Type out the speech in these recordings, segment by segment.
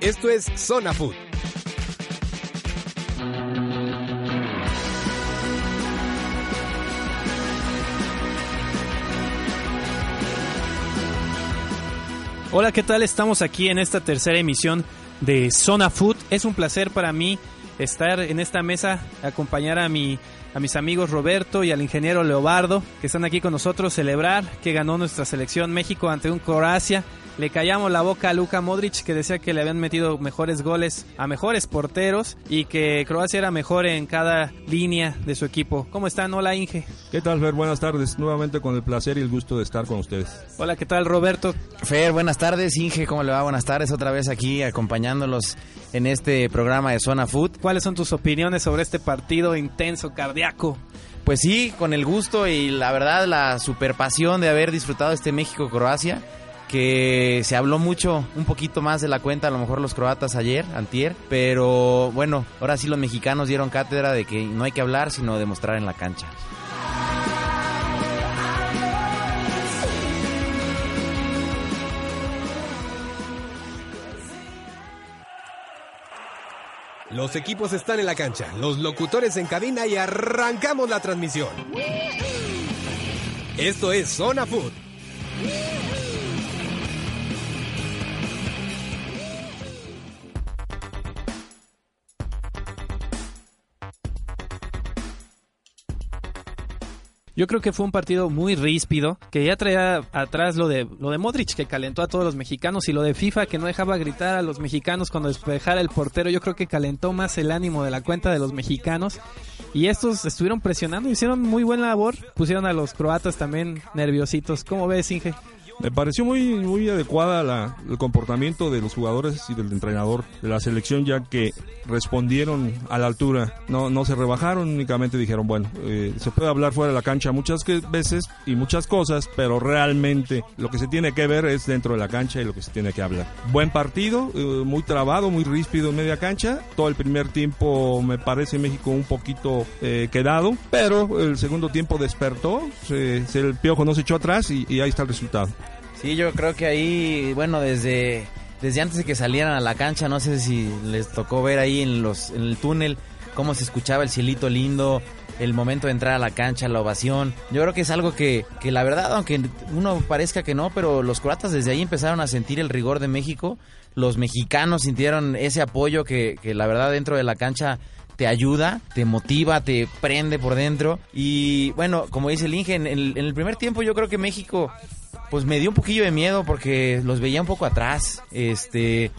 Esto es Zona Food. Hola, ¿qué tal? Estamos aquí en esta tercera emisión de Zona Food. Es un placer para mí estar en esta mesa, acompañar a mi a mis amigos Roberto y al ingeniero Leobardo, que están aquí con nosotros, celebrar que ganó nuestra selección México ante un Croacia le callamos la boca a Luka Modric que decía que le habían metido mejores goles a mejores porteros y que Croacia era mejor en cada línea de su equipo. ¿Cómo están? Hola Inge. ¿Qué tal Fer? Buenas tardes. Nuevamente con el placer y el gusto de estar con ustedes. Hola, ¿qué tal Roberto? Fer, buenas tardes. Inge, ¿cómo le va? Buenas tardes. Otra vez aquí acompañándolos en este programa de Zona Food. ¿Cuáles son tus opiniones sobre este partido intenso, cardíaco? Pues sí, con el gusto y la verdad la super pasión de haber disfrutado este México-Croacia que se habló mucho, un poquito más de la cuenta, a lo mejor los croatas ayer, antier, pero bueno, ahora sí los mexicanos dieron cátedra de que no hay que hablar, sino demostrar en la cancha. Los equipos están en la cancha, los locutores en cabina y arrancamos la transmisión. Esto es Zona Food. Yo creo que fue un partido muy ríspido, que ya traía atrás lo de lo de Modric que calentó a todos los mexicanos y lo de FIFA que no dejaba gritar a los mexicanos cuando despejara el portero. Yo creo que calentó más el ánimo de la cuenta de los mexicanos y estos estuvieron presionando, hicieron muy buena labor, pusieron a los croatas también nerviositos. ¿Cómo ves, Inge? Me pareció muy, muy adecuada el comportamiento de los jugadores y del entrenador de la selección, ya que respondieron a la altura. No, no se rebajaron, únicamente dijeron, bueno, eh, se puede hablar fuera de la cancha muchas veces y muchas cosas, pero realmente lo que se tiene que ver es dentro de la cancha y lo que se tiene que hablar. Buen partido, eh, muy trabado, muy ríspido en media cancha. Todo el primer tiempo me parece México un poquito eh, quedado, pero el segundo tiempo despertó, el piojo no se echó atrás y ahí está el resultado. Sí, yo creo que ahí, bueno, desde, desde antes de que salieran a la cancha, no sé si les tocó ver ahí en, los, en el túnel cómo se escuchaba el cielito lindo, el momento de entrar a la cancha, la ovación. Yo creo que es algo que, que la verdad, aunque uno parezca que no, pero los croatas desde ahí empezaron a sentir el rigor de México. Los mexicanos sintieron ese apoyo que, que la verdad dentro de la cancha te ayuda, te motiva, te prende por dentro. Y bueno, como dice el Inge, en el, en el primer tiempo yo creo que México pues me dio un poquillo de miedo porque los veía un poco atrás. Este,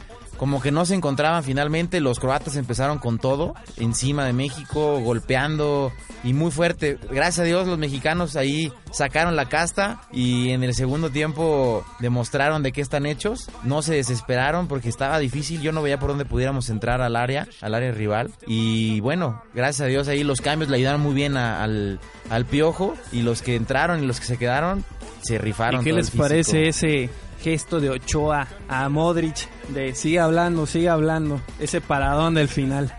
como que no se encontraban finalmente. Los croatas empezaron con todo, encima de México, golpeando y muy fuerte. Gracias a Dios los mexicanos ahí sacaron la casta y en el segundo tiempo demostraron de qué están hechos. No se desesperaron porque estaba difícil. Yo no veía por dónde pudiéramos entrar al área, al área rival. Y bueno, gracias a Dios ahí los cambios le ayudaron muy bien al, al piojo y los que entraron y los que se quedaron se rifaron. ¿Y qué les parece ese gesto de Ochoa a Modric de sigue hablando, sigue hablando, ese paradón del final?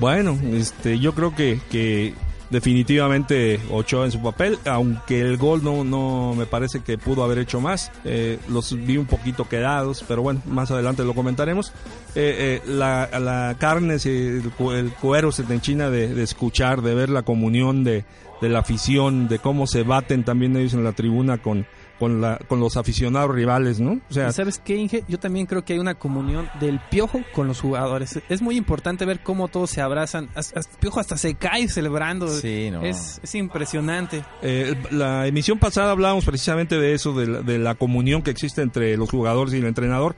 Bueno, este, yo creo que, que definitivamente Ochoa en su papel, aunque el gol no, no me parece que pudo haber hecho más. Eh, los vi un poquito quedados, pero bueno, más adelante lo comentaremos. Eh, eh, la, la, carne, el, el cuero se te enchina de, de, escuchar, de ver la comunión de, de la afición, de cómo se baten también ellos en la tribuna con, con, la, con los aficionados rivales, ¿no? O sea, ¿sabes qué, Inge? Yo también creo que hay una comunión del Piojo con los jugadores. Es muy importante ver cómo todos se abrazan. Hasta, Piojo hasta se cae celebrando. Sí, no. es, es, impresionante. Eh, la emisión pasada hablábamos precisamente de eso, de la, de la comunión que existe entre los jugadores y el entrenador.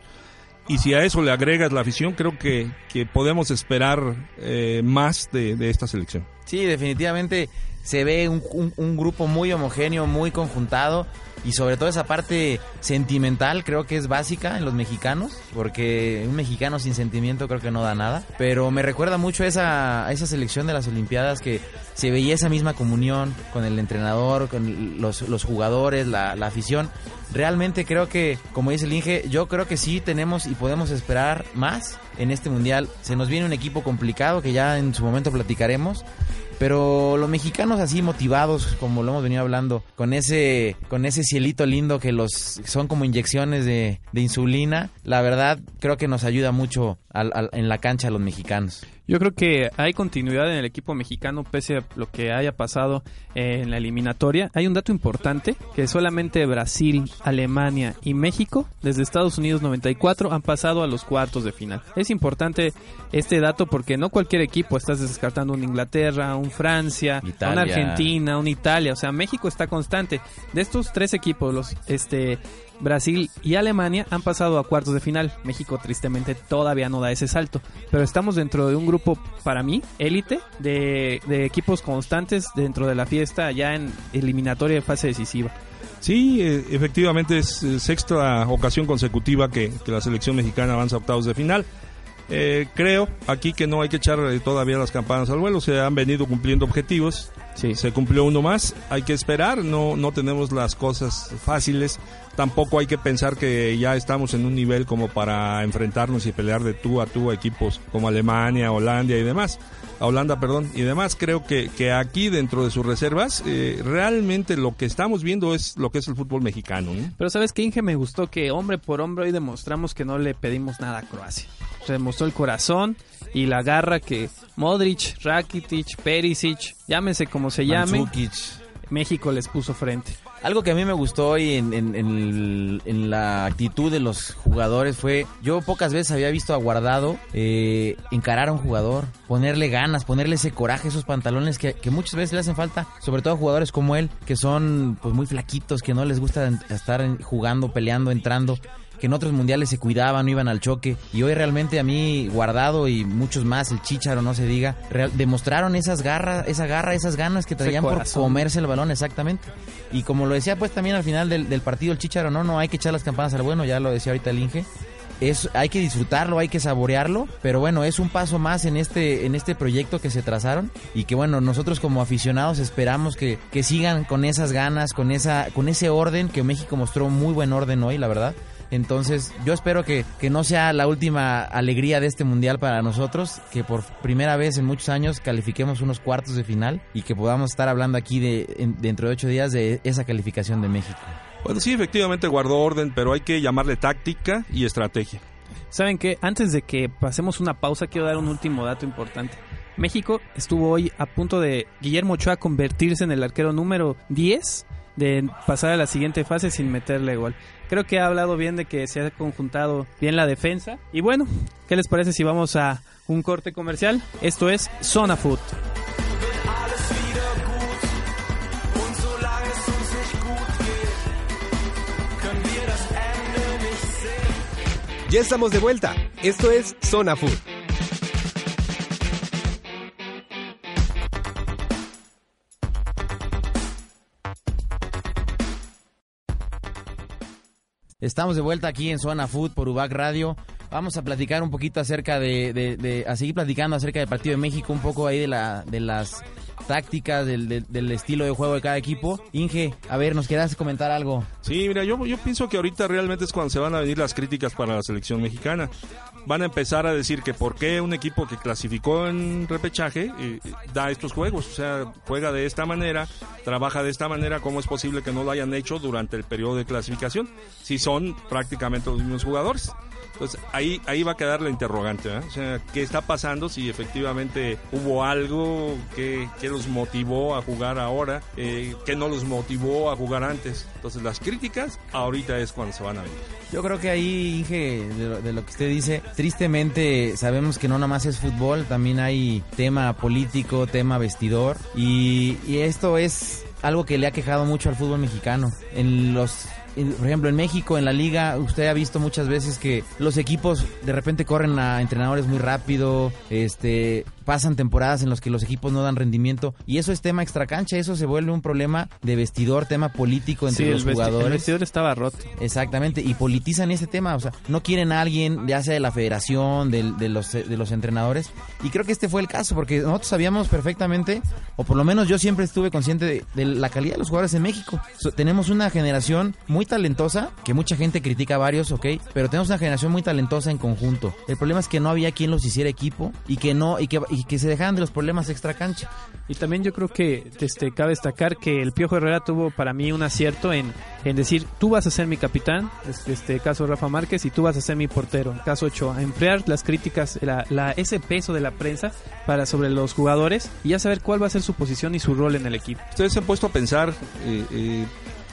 Y si a eso le agregas la afición, creo que, que podemos esperar eh, más de, de esta selección. Sí, definitivamente se ve un, un- un grupo muy homogéneo, muy conjuntado y sobre todo esa parte sentimental creo que es básica en los mexicanos, porque un mexicano sin sentimiento creo que no da nada, pero me recuerda mucho esa, esa selección de las Olimpiadas que se veía esa misma comunión con el entrenador, con los, los jugadores, la, la afición. Realmente creo que, como dice el Inge, yo creo que sí tenemos y podemos esperar más en este mundial. Se nos viene un equipo complicado que ya en su momento platicaremos. Pero los mexicanos así motivados, como lo hemos venido hablando, con ese, con ese cielito lindo que los son como inyecciones de, de insulina, la verdad creo que nos ayuda mucho al- al- en la cancha a los mexicanos. Yo creo que hay continuidad en el equipo mexicano pese a lo que haya pasado en la eliminatoria. Hay un dato importante que solamente Brasil, Alemania y México desde Estados Unidos 94 han pasado a los cuartos de final. Es importante este dato porque no cualquier equipo estás descartando un Inglaterra, un Francia, Italia. una Argentina, un Italia, o sea, México está constante. De estos tres equipos, los este Brasil y Alemania han pasado a cuartos de final. México tristemente todavía no da ese salto. Pero estamos dentro de un grupo, para mí, élite, de, de equipos constantes dentro de la fiesta ya en eliminatoria de fase decisiva. Sí, eh, efectivamente es eh, sexta ocasión consecutiva que, que la selección mexicana avanza a octavos de final. Eh, creo aquí que no hay que echar eh, todavía las campanas al vuelo, se han venido cumpliendo objetivos. Sí. Se cumplió uno más, hay que esperar, no, no tenemos las cosas fáciles, tampoco hay que pensar que ya estamos en un nivel como para enfrentarnos y pelear de tú a tú a equipos como Alemania, Holanda y demás, a Holanda, perdón, y demás. Creo que, que aquí dentro de sus reservas eh, realmente lo que estamos viendo es lo que es el fútbol mexicano. ¿no? Pero sabes que Inge me gustó que hombre por hombre hoy demostramos que no le pedimos nada a Croacia. Se demostró el corazón y la garra que Modric, Rakitic, Perisic, llámese como se llame. México les puso frente. Algo que a mí me gustó hoy en, en- en en la actitud de los jugadores fue, yo pocas veces había visto a Guardado eh, encarar a un jugador, ponerle ganas, ponerle ese coraje, esos pantalones que, que muchas veces le hacen falta, sobre todo a jugadores como él, que son pues muy flaquitos, que no les gusta estar jugando, peleando, entrando que en otros mundiales se cuidaban, no iban al choque. Y hoy realmente a mí, Guardado y muchos más, el Chicharo, no se diga, real- demostraron esas garras, esa garra, esas ganas que traían por comerse el balón, exactamente. Y como lo decía pues también al final del, del partido el Chicharo, no, no hay que echar las campanas al bueno, ya lo decía ahorita el Inge. Es, hay que disfrutarlo, hay que saborearlo, pero bueno, es un paso más en este, en este proyecto que se trazaron y que bueno, nosotros como aficionados esperamos que, que sigan con esas ganas, con esa, con ese orden, que México mostró muy buen orden hoy, la verdad. Entonces, yo espero que, que no sea la última alegría de este mundial para nosotros, que por primera vez en muchos años califiquemos unos cuartos de final y que podamos estar hablando aquí de, en- dentro de ocho días de esa calificación de México. Bueno, sí, efectivamente guardó orden, pero hay que llamarle táctica y estrategia. ¿Saben qué? Antes de que pasemos una pausa, quiero dar un último dato importante. México estuvo hoy a punto de Guillermo Ochoa convertirse en el arquero número 10 de pasar a la siguiente fase sin meterle gol. Creo que ha hablado bien de que se ha conjuntado bien la defensa. Y bueno, ¿qué les parece si vamos a un corte comercial? Esto es Zona Food. Ya estamos de vuelta. Esto es Zona Food. Estamos de vuelta aquí en Zona Food por UBAC Radio. Vamos a platicar un poquito acerca de, de- de- a seguir platicando acerca del partido de México, un poco ahí de la, de las tácticas, del, del- del estilo de juego de cada equipo. Inge, a ver, ¿nos querías comentar algo? Sí, mira, yo, yo pienso que ahorita realmente es cuando se van a venir las críticas para la selección mexicana. Van a empezar a decir que por qué un equipo que clasificó en repechaje eh, da estos juegos, o sea, juega de esta manera, trabaja de esta manera, ¿cómo es posible que no lo hayan hecho durante el periodo de clasificación? Si son prácticamente los mismos jugadores. Entonces ahí, ahí va a quedar la interrogante, ¿eh? o sea, ¿qué está pasando? Si efectivamente hubo algo que, que los motivó a jugar ahora, eh, que no los motivó a jugar antes. Entonces las críticas ahorita es cuando se van a venir. Yo creo que ahí, Inge, de lo, de lo que usted dice, tristemente sabemos que no nada más es fútbol, también hay tema político, tema vestidor, y, y esto es algo que le ha quejado mucho al fútbol mexicano. En los por ejemplo, en México, en la liga, usted ha visto muchas veces que los equipos de repente corren a entrenadores muy rápido, este, pasan temporadas en las que los equipos no dan rendimiento y eso es tema extracancha, eso se vuelve un problema de vestidor, tema político entre los jugadores. El vestidor estaba roto. Exactamente, y politizan ese tema, o sea, no quieren a alguien, ya sea de la federación, de, los, de los entrenadores, y creo que este fue el caso, porque nosotros sabíamos perfectamente, o por lo menos yo siempre estuve consciente de, la calidad de los jugadores en México. tenemos una generación muy talentosa, que mucha gente critica a varios, ok, pero tenemos una generación muy talentosa en conjunto. El problema es que no había quien los hiciera equipo y que no, y que y que se dejaran de los problemas extra cancha. Y también yo creo que este, cabe destacar que el Piojo Herrera tuvo para mí un acierto en, en decir, tú vas a ser mi capitán, este caso Rafa Márquez, y tú vas a ser mi portero, caso Ochoa. Emplear las críticas, la, ese peso de la prensa para sobre los jugadores y ya saber cuál va a ser su posición y su rol en el equipo. Ustedes se han puesto a pensar... Eh, eh,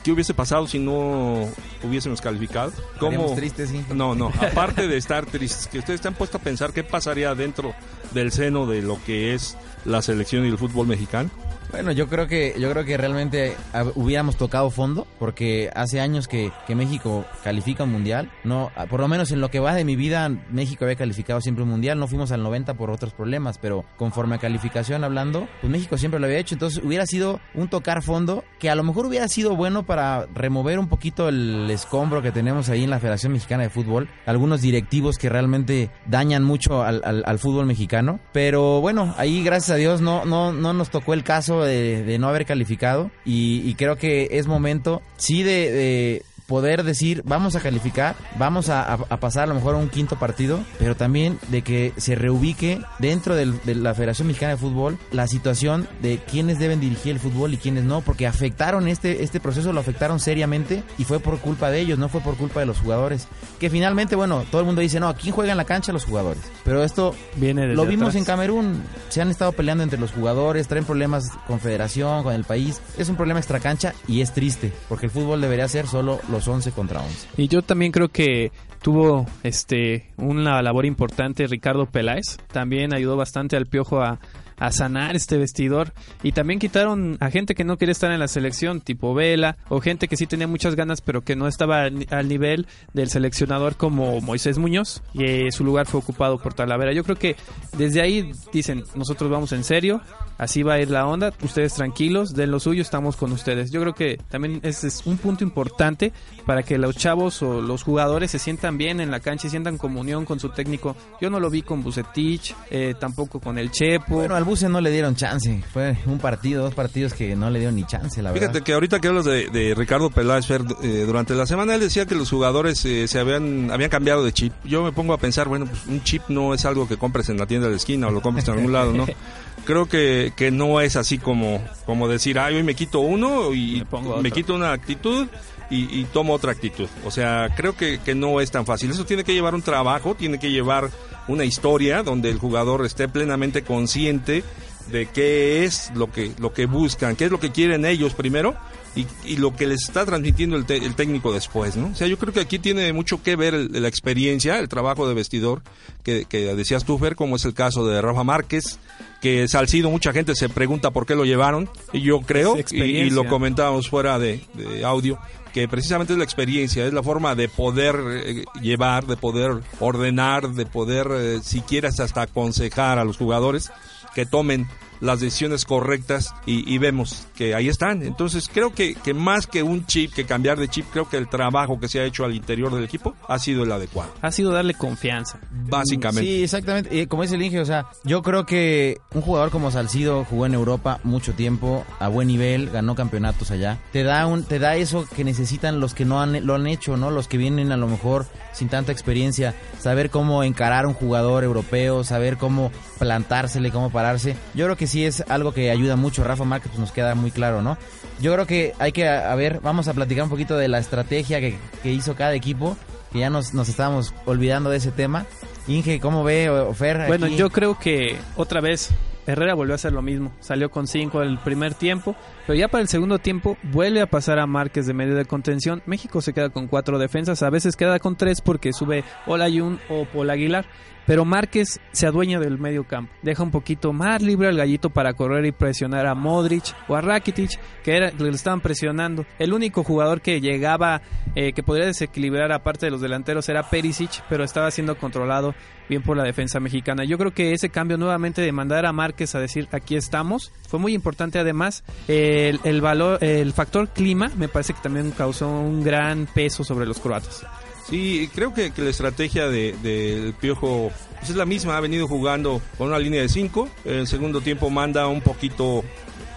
¿Qué hubiese pasado si no hubiésemos calificado? ¿Cómo? tristes, sí. No, no, aparte de estar tristes, que ustedes se han puesto a pensar qué pasaría dentro del seno de lo que es la selección y el fútbol mexicano. Bueno, yo creo que yo creo que realmente hubiéramos tocado fondo porque hace años que, México califica un mundial. No, por lo menos en lo que va de mi vida, México había calificado siempre un mundial. No fuimos al 90 por otros problemas, pero conforme a calificación hablando, pues México siempre lo había hecho. Entonces hubiera sido un tocar fondo que a lo mejor hubiera sido bueno para remover un poquito el escombro que tenemos ahí en la Federación Mexicana de Fútbol. Algunos directivos que realmente dañan mucho al, al fútbol mexicano. Pero bueno, ahí gracias a Dios no, no, no nos tocó el caso de, no haber calificado y, creo que es momento, sí, de poder decir, vamos a calificar, vamos a, pasar a lo mejor a un quinto partido, pero también de que se reubique dentro de la Federación Mexicana de Fútbol la situación de quiénes deben dirigir el fútbol y quiénes no, porque afectaron este, este proceso, lo afectaron seriamente y fue por culpa de ellos, no fue por culpa de los jugadores. Que finalmente, bueno, todo el mundo dice, no, aquí juega en la cancha los jugadores. Pero esto Viene lo vimos en Camerún, se han estado peleando entre los jugadores, traen problemas con federación, con el país. Es un problema extra cancha y es triste, porque el fútbol debería ser solo los 11 contra 11. Y yo también creo que tuvo este una labor importante Ricardo Peláez, también ayudó bastante al Piojo a, a sanar este vestidor. Y también quitaron a gente que no quería estar en la selección, tipo Vela, o gente que sí tenía muchas ganas, pero que no estaba al nivel del seleccionador como Moisés Muñoz, y eh, su lugar fue ocupado por Talavera. Yo creo que desde ahí dicen, nosotros vamos en serio, así va a ir la onda, ustedes tranquilos, den lo suyo, estamos con ustedes. Yo creo que también ese es un punto importante para que los chavos o los jugadores se sientan bien en la cancha y sientan comunión con su técnico. Yo no lo vi con Bucetich, eh, tampoco con el Chepo. Bueno, no le dieron chance, fue un partido, dos partidos que no le dieron ni chance, la verdad. Fíjate que ahorita que hablas de, Ricardo Peláez, eh, durante la semana él decía que los jugadores eh, se habían, habían cambiado de chip. Yo me pongo a pensar, bueno, pues un chip no es algo que compres en la tienda de la esquina o lo compres en algún lado, ¿no? creo que, que no es así como, como decir, ay, hoy me quito uno y me, quito una actitud y, tomo otra actitud. O sea, creo que, que no es tan fácil. Eso tiene que llevar un trabajo, tiene que llevar una historia donde el jugador esté plenamente consciente de qué es lo que, lo que buscan, qué es lo que quieren ellos primero y, y lo que les está transmitiendo el, el, técnico después, ¿no? O sea, yo creo que aquí tiene mucho que ver la experiencia, el trabajo de vestidor que, que decías tú, Fer, como es el caso de Rafa Márquez, que Salcido mucha gente se pregunta por qué lo llevaron y yo creo y, lo comentábamos fuera de, audio que precisamente es la experiencia, es la forma de poder eh, llevar, de poder ordenar, de poder, eh, si quieres, hasta aconsejar a los jugadores que tomen las decisiones correctas y, vemos que ahí están. Entonces creo que, que más que un chip, que cambiar de chip, creo que el trabajo que se ha hecho al interior del equipo ha sido el adecuado. Ha sido darle confianza. Básicamente. Sí, exactamente. Y como dice el Inge, o sea, yo creo que un jugador como Salcido jugó en Europa mucho tiempo, a buen nivel, ganó campeonatos allá. Te da, un, te da eso que necesitan los que no han, lo han hecho, ¿no? Los que vienen a lo mejor sin tanta experiencia, saber cómo encarar un jugador europeo, saber cómo plantársele, cómo pararse. Yo creo que sí es algo que ayuda mucho. Rafa Márquez pues nos queda muy claro, ¿no? Yo creo que hay que, a ver, vamos a platicar un poquito de la estrategia que, hizo cada equipo, que ya nos, nos estábamos olvidando de ese tema. Inge, ¿cómo ve Fer? Bueno, yo creo que otra vez Herrera volvió a hacer lo mismo. Salió con 5 el primer tiempo, pero ya para el segundo tiempo vuelve a pasar a Márquez de medio de contención. México se queda con cuatro defensas, a veces queda con tres porque sube Olayun o Paul Aguilar. Pero Márquez se adueña del medio campo. Deja un poquito más libre al gallito para correr y presionar a Modric o a Rakitic, que era, le estaban presionando. El único jugador que llegaba, eh, que podría desequilibrar aparte de los delanteros era Perisic, pero estaba siendo controlado bien por la defensa mexicana. Yo creo que ese cambio nuevamente de mandar a Márquez a decir aquí estamos fue muy importante. Además, el, el valor, el factor clima me parece que también causó un gran peso sobre los croatas. Sí, creo que, que la estrategia del de, Piojo pues es la misma. Ha venido jugando con una línea de 5. En el segundo tiempo manda un poquito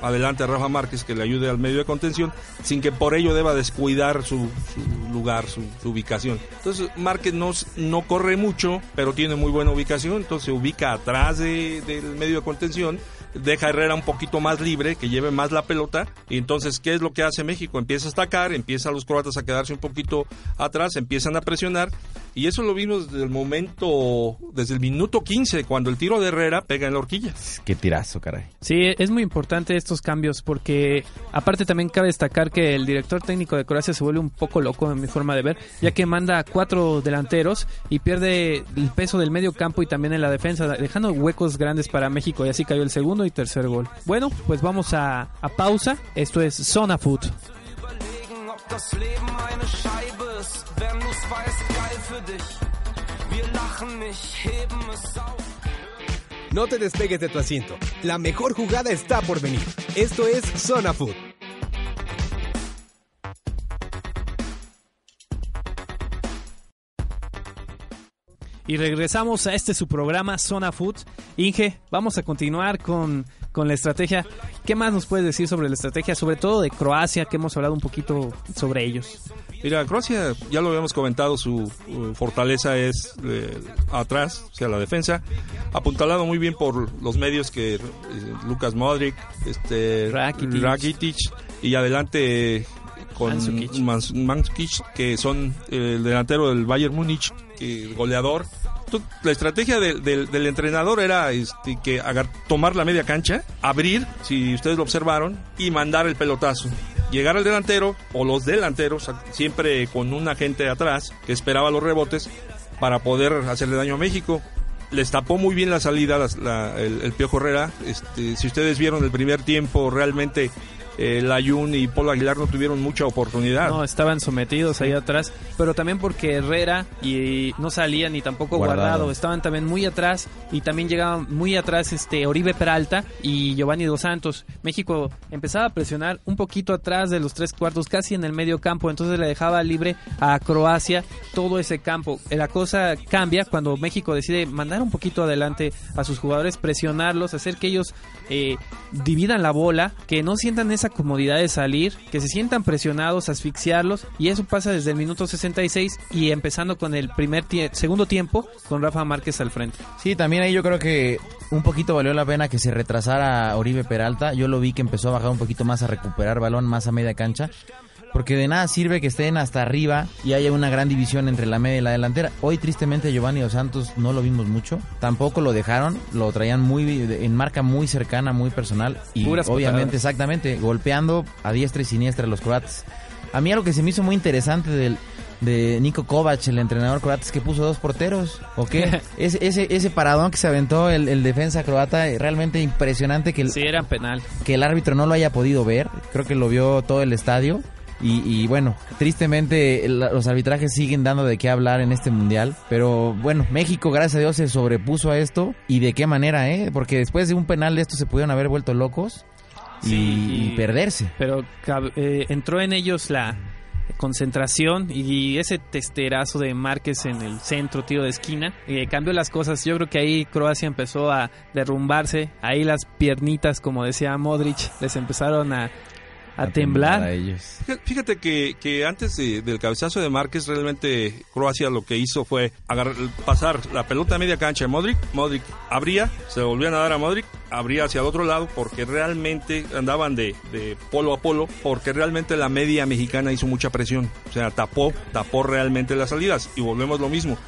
adelante a Rafa Márquez que le ayude al medio de contención, sin que por ello deba descuidar su, su lugar, su, su, ubicación. Entonces Márquez no, no corre mucho, pero tiene muy buena ubicación, entonces se ubica atrás de, del medio de contención deja a Herrera un poquito más libre, que lleve más la pelota. Y entonces, ¿qué es lo que hace México? Empieza a estacar, empieza a los croatas a quedarse un poquito atrás, empiezan a presionar. Y eso lo vimos desde el momento, desde el minuto 15, cuando el tiro de Herrera pega en la horquilla. Qué tirazo, caray. Sí, es muy importante estos cambios porque aparte también cabe destacar que el director técnico de Croacia se vuelve un poco loco en mi forma de ver, ya que manda cuatro delanteros y pierde el peso del medio campo y también en la defensa, dejando huecos grandes para México y así cayó el segundo y tercer gol. Bueno, pues vamos a, a pausa. Esto es Zona Food. No te despegues de tu asiento. La mejor jugada está por venir. Esto es Zona Food. Y regresamos a este su programa Zona Food. Inge, vamos a continuar con, con la estrategia. ¿Qué más nos puedes decir sobre la estrategia, sobre todo de Croacia, que hemos hablado un poquito sobre ellos? Mira, Croacia, ya lo habíamos comentado, su uh, fortaleza es eh, atrás, o sea, la defensa. Apuntalado muy bien por los medios que eh, Lucas Modric, este, Rakitic. Rakitic y adelante con Mandzukic, que son eh, el delantero del Bayern Múnich, el goleador. La estrategia de, de, del entrenador era este, que tomar la media cancha, abrir, si ustedes lo observaron, y mandar el pelotazo. Llegar al delantero o los delanteros, siempre con un agente atrás que esperaba los rebotes para poder hacerle daño a México les tapó muy bien la salida el, el, Piojo. Este, si ustedes vieron el primer tiempo, realmente eh, Layun y Polo Aguilar no tuvieron mucha oportunidad. No, estaban sometidos ahí atrás, pero también porque Herrera y no salía ni tampoco guardado. guardado. estaban también muy atrás y también llegaban muy atrás este Oribe Peralta y Giovanni Dos Santos. México empezaba a presionar un poquito atrás de los tres cuartos, casi en el medio campo, entonces le dejaba libre a Croacia todo ese campo. La cosa cambia cuando México decide mandar un poquito adelante a sus jugadores, presionarlos, hacer que ellos eh, dividan la bola, que no sientan esa comodidad de salir, que se sientan presionados, asfixiarlos, y eso pasa desde el minuto 66 y empezando con el primer segundo tiempo con Rafa Márquez al frente. Sí, también ahí yo creo que un poquito valió la pena que se retrasara Oribe Peralta. Yo lo vi que empezó a bajar un poquito más a recuperar balón más a media cancha. Porque de nada sirve que estén hasta arriba y haya una gran división entre la media y la delantera. Hoy tristemente Giovanni Dos Santos no lo vimos mucho. Tampoco lo dejaron. Lo traían muy en marca muy cercana, muy personal. Y Puras obviamente, exactamente, golpeando a diestra y siniestra a los croatas. A mí algo que se me hizo muy interesante del, de Nico Kovac, el entrenador croata, es que puso dos porteros. ¿O qué? ese, ese, ese paradón que se aventó el, el defensa croata, realmente impresionante que el, Sí, era penal. que el árbitro no lo haya podido ver. Creo que lo vio todo el estadio. Y, y bueno, tristemente los arbitrajes siguen dando de qué hablar en este mundial. Pero bueno, México, gracias a Dios, se sobrepuso a esto. ¿Y de qué manera, eh? Porque después de un penal de esto se pudieron haber vuelto locos y, Sí. y perderse. Pero eh, entró en ellos la concentración y ese testerazo de Márquez en el centro, tiro de esquina, eh, cambió las cosas. Yo creo que ahí Croacia empezó a derrumbarse. Ahí las piernitas, como decía Modric, les empezaron a, a, temblar. a ellos. Fíjate- Fíjate que, que antes de- del cabezazo de Márquez, realmente Croacia lo que hizo fue agarrar, pasar la pelota a media cancha de Modric. Modric abría, se volvían a dar a Modric, abría hacia el otro lado porque realmente andaban de, de polo a polo, porque realmente la media mexicana hizo mucha presión. O sea, tapó, tapó realmente las salidas. Y volvemos lo mismo.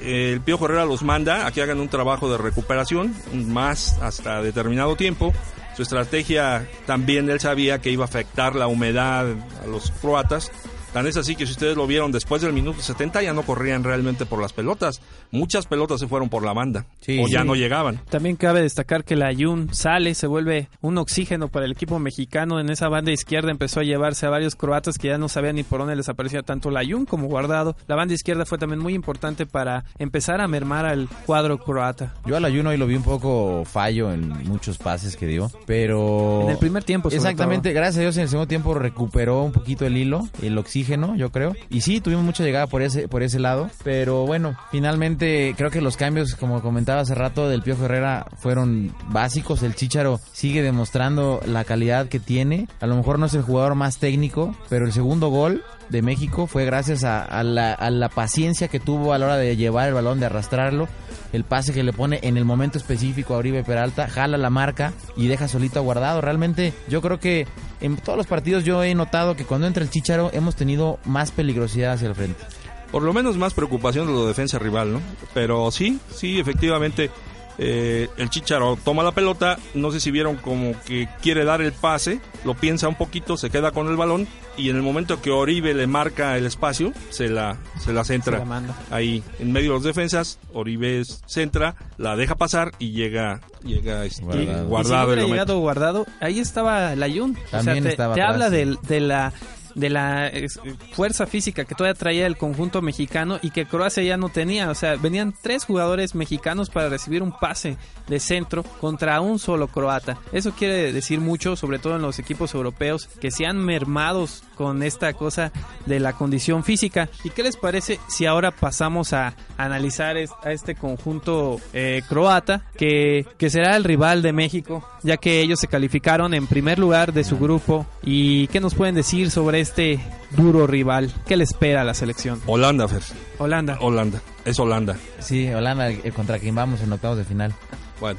El Pío Herrera los manda a que hagan un trabajo de recuperación, más hasta determinado tiempo. Su estrategia también él sabía que iba a afectar la humedad a los croatas Tan es así que si ustedes lo vieron después del minuto 70 ya no corrían realmente por las pelotas. Muchas pelotas se fueron por la banda Sí, o ya sí. no llegaban. También cabe destacar que la Jun sale, se vuelve un oxígeno para el equipo mexicano. En esa banda izquierda empezó a llevarse a varios croatas que ya no sabían ni por dónde les aparecía tanto la Jun como Guardado. La banda izquierda fue también muy importante para empezar a mermar al cuadro croata. Yo al ayuno hoy lo vi un poco fallo en muchos pases que dio, pero... En el primer tiempo, sobre Exactamente, gracias a Dios en el segundo tiempo recuperó un poquito el hilo, el oxígeno, yo creo. Y sí, tuvimos mucha llegada por ese, por ese lado, pero bueno, finalmente creo que los cambios, como comentaba hace rato, del Piojo Herrera fueron básicos. El Chicharo sigue demostrando la calidad que tiene. A lo mejor no es el jugador más técnico, pero el segundo gol de México fue gracias a, a la, a la paciencia que tuvo a la hora de llevar el balón, de arrastrarlo. El pase que le pone en el momento específico a Oribe Peralta, jala la marca y deja solito a guardado. Realmente yo creo que en todos los partidos yo he notado que cuando entra el Chicharo hemos tenido más peligrosidad hacia el frente. Por lo menos más preocupación de la defensa rival, ¿no? Pero sí, sí, efectivamente, eh, el Chicharo toma la pelota, no sé si vieron como que quiere dar el pase, lo piensa un poquito, se queda con el balón y en el momento que Oribe le marca el espacio, se la, se la centra. Se la manda. Ahí, en medio de los defensas, Oribe centra, la deja pasar y llega, llega este, Guardado. Y si guardado. no y llegado guardado, ahí estaba la Jun. O sea, te, estaba te atrás, habla de, la de la es, fuerza física que todavía traía el conjunto mexicano y que Croacia ya no tenía. O sea, venían tres jugadores mexicanos para recibir un pase de centro contra un solo croata. Eso quiere decir mucho, sobre todo en los equipos europeos, que se han mermados con esta cosa de la condición física. ¿Y qué les parece si ahora pasamos a analizar a este conjunto eh, croata, que, que será el rival de México, ya que ellos se calificaron en primer lugar de su grupo? ¿Y qué nos pueden decir sobre este duro rival? ¿Qué le espera a la selección? Holanda, Fer. Holanda. Holanda. Es Holanda. Sí, Holanda eh, contra quien vamos en octavos de final. Bueno,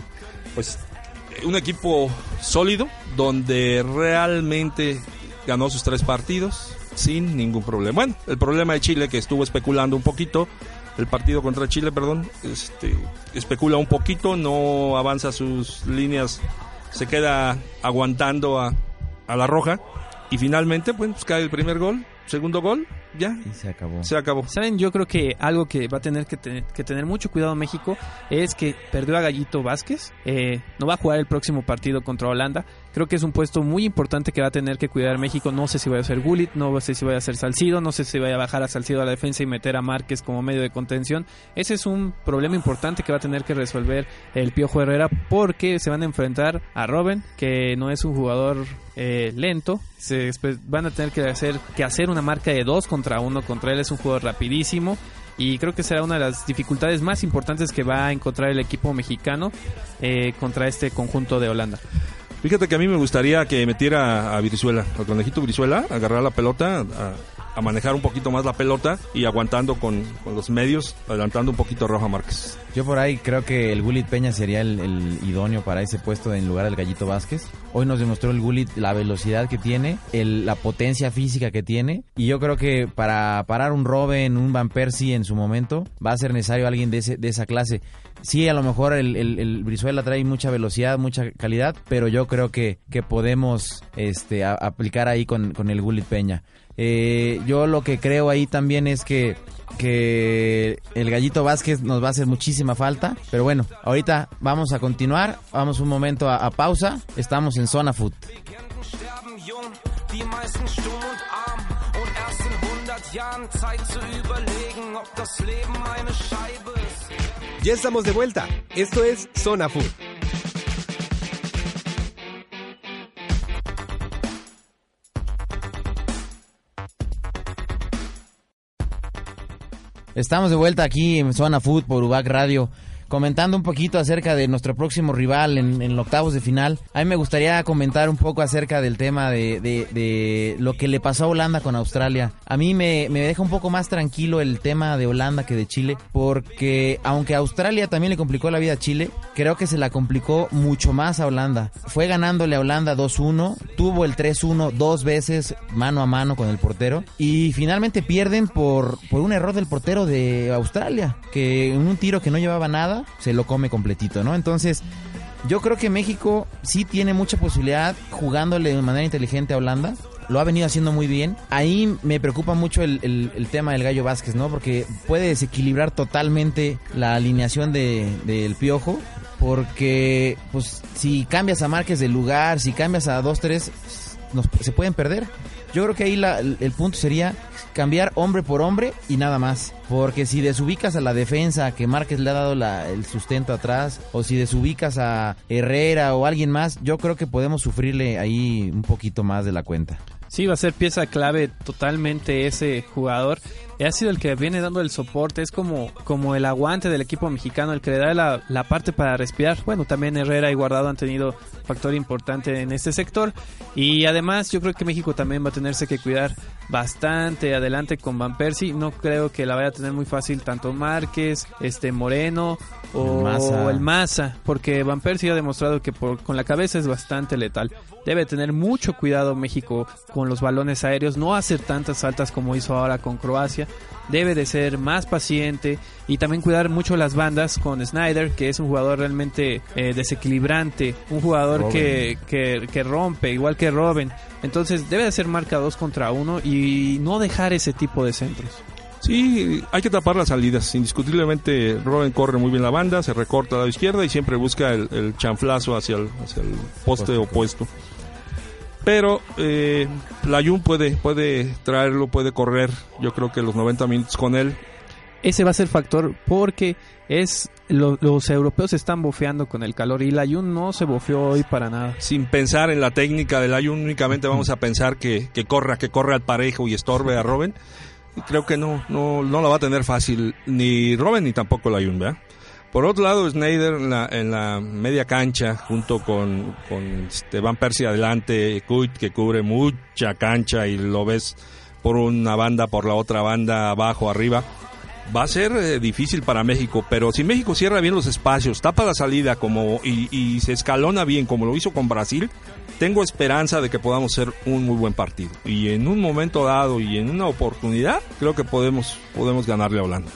pues un equipo sólido donde realmente ganó sus tres partidos sin ningún problema. Bueno, el problema de Chile que estuvo especulando un poquito, el partido contra Chile, perdón, este, especula un poquito, no avanza sus líneas, se queda aguantando a, a la roja y finalmente pues, cae el primer gol, segundo gol, ya, Y se acabó. se acabó. Saben, yo creo que algo que va a tener que, te- que tener mucho cuidado México es que perdió a Gallito Vázquez, eh, no va a jugar el próximo partido contra Holanda. Creo que es un puesto muy importante que va a tener que cuidar México. No sé si vaya a ser Gullit, no sé si vaya a ser Salcido, no sé si vaya a bajar a Salcido a la defensa y meter a Márquez como medio de contención. Ese es un problema importante que va a tener que resolver el Piojo Herrera porque se van a enfrentar a Robin, que no es un jugador eh, lento. Se, van a tener que hacer, que hacer una marca de dos contra uno contra él. Es un jugador rapidísimo. Y creo que será una de las dificultades más importantes que va a encontrar el equipo mexicano eh, contra este conjunto de Holanda. Fíjate que a mí me gustaría que metiera a Brizuela, al conejito Brizuela, agarrar la pelota, a, a manejar un poquito más la pelota y aguantando con, con los medios, adelantando un poquito a Roja Márquez. Yo por ahí creo que el Gulit Peña sería el, el idóneo para ese puesto en lugar del Gallito Vázquez. Hoy nos demostró el Gulit la velocidad que tiene, el- la potencia física que tiene. Y yo creo que para parar un Robin, un Van Persie en su momento, va a ser necesario alguien de, ese, de esa clase. Sí, a lo mejor el, el, el Brizuela trae mucha velocidad, mucha calidad, pero yo creo que, que podemos este, a- aplicar ahí con, con el Gulit Peña. Eh, yo lo que creo ahí también es que, que el Gallito Vázquez nos va a hacer muchísima falta. Pero bueno, ahorita vamos a continuar. Vamos un momento a, pausa. Estamos en Zona Food. Legenden sterben jung, die meisten stumm und arm. Und erst in 100 Jahren Zeit zu überlegen, ob das Leben eine Scheibe ist. Ya estamos de vuelta. Esto es Zona Food. Estamos de vuelta aquí en Zona Food por Ubac Radio. Comentando un poquito acerca de nuestro próximo rival en, en octavos de final. A mí me gustaría comentar un poco acerca del tema de, lo que le pasó a Holanda con Australia. A mí me, deja un poco más tranquilo el tema de Holanda que de Chile. Porque aunque Australia también le complicó la vida a Chile, creo que se la complicó mucho más a Holanda. Fue ganándole a Holanda 2-1. Tuvo el 3-1 dos veces mano a mano con el portero. Y finalmente pierden por, por un error del portero de Australia. Que en un tiro que no llevaba nada, se lo come completito, ¿no? Entonces, yo creo que México sí tiene mucha posibilidad jugándole de manera inteligente a Holanda. lo ha venido haciendo muy bien. Ahí me preocupa mucho el, tema del Gallo Vázquez, ¿no? Porque puede desequilibrar totalmente la alineación de- del Piojo. Porque, pues, si cambias a Márquez de lugar, si cambias a dos, tres, nos- se pueden perder. Yo creo que ahí el punto sería cambiar hombre por hombre y nada más. Porque si desubicas a la defensa, que Márquez le ha dado el sustento atrás, o si desubicas a Herrera o alguien más, yo creo que podemos sufrirle ahí un poquito más de la cuenta. Sí, va a ser pieza clave totalmente ese jugador. Ha sido el que viene dando el soporte, es como, como el aguante del equipo mexicano, el que le da la, la parte para respirar. Bueno, también Herrera y Guardado han tenido factor importante en este sector. Y además yo creo que México también va a tenerse que cuidar bastante adelante con Van Persie. No creo que la vaya a tener muy fácil tanto Márquez, este Moreno o El Maza. el Massa, porque Van Persie ha demostrado que por- con la cabeza es bastante letal. Debe tener mucho cuidado México con los balones aéreos, no hacer tantas faltas como hizo ahora con Croacia. Debe de ser más paciente y también cuidar mucho las bandas con Snyder, que es un jugador realmente eh, desequilibrante, un jugador que, que, que rompe, igual que Robin. Entonces debe de ser marca 2 contra 1 y no dejar ese tipo de centros. Sí, hay que tapar las salidas. Indiscutiblemente, Robin corre muy bien la banda, se recorta a la izquierda y siempre busca el, el chanflazo hacia el, hacia el poste opuesto. Pero eh, Layun puede, puede traerlo, puede correr. Yo creo que los 90 minutos con él. ese va a ser factor porque es lo- los europeos están bofeando con el calor y la Jun no se bofeó hoy para nada. Sin pensar en la técnica del Layun, únicamente vamos a pensar que, que corra, que corra al parejo y estorbe a Robin. Creo que no, no, no la va a tener fácil ni Robin ni tampoco Layun, ¿verdad? Por otro lado, Snyder en la, media cancha, junto con, con este Van adelante, Kuit que cubre mucha cancha y lo ves por una banda, por la otra banda, abajo, arriba. Va a ser eh, difícil para México, pero si México cierra bien los espacios, tapa la salida como y, se escalona bien como lo hizo con Brasil, tengo esperanza de que podamos hacer un muy buen partido. Y en un momento dado y en una oportunidad, creo que podemos, podemos ganarle a Holanda.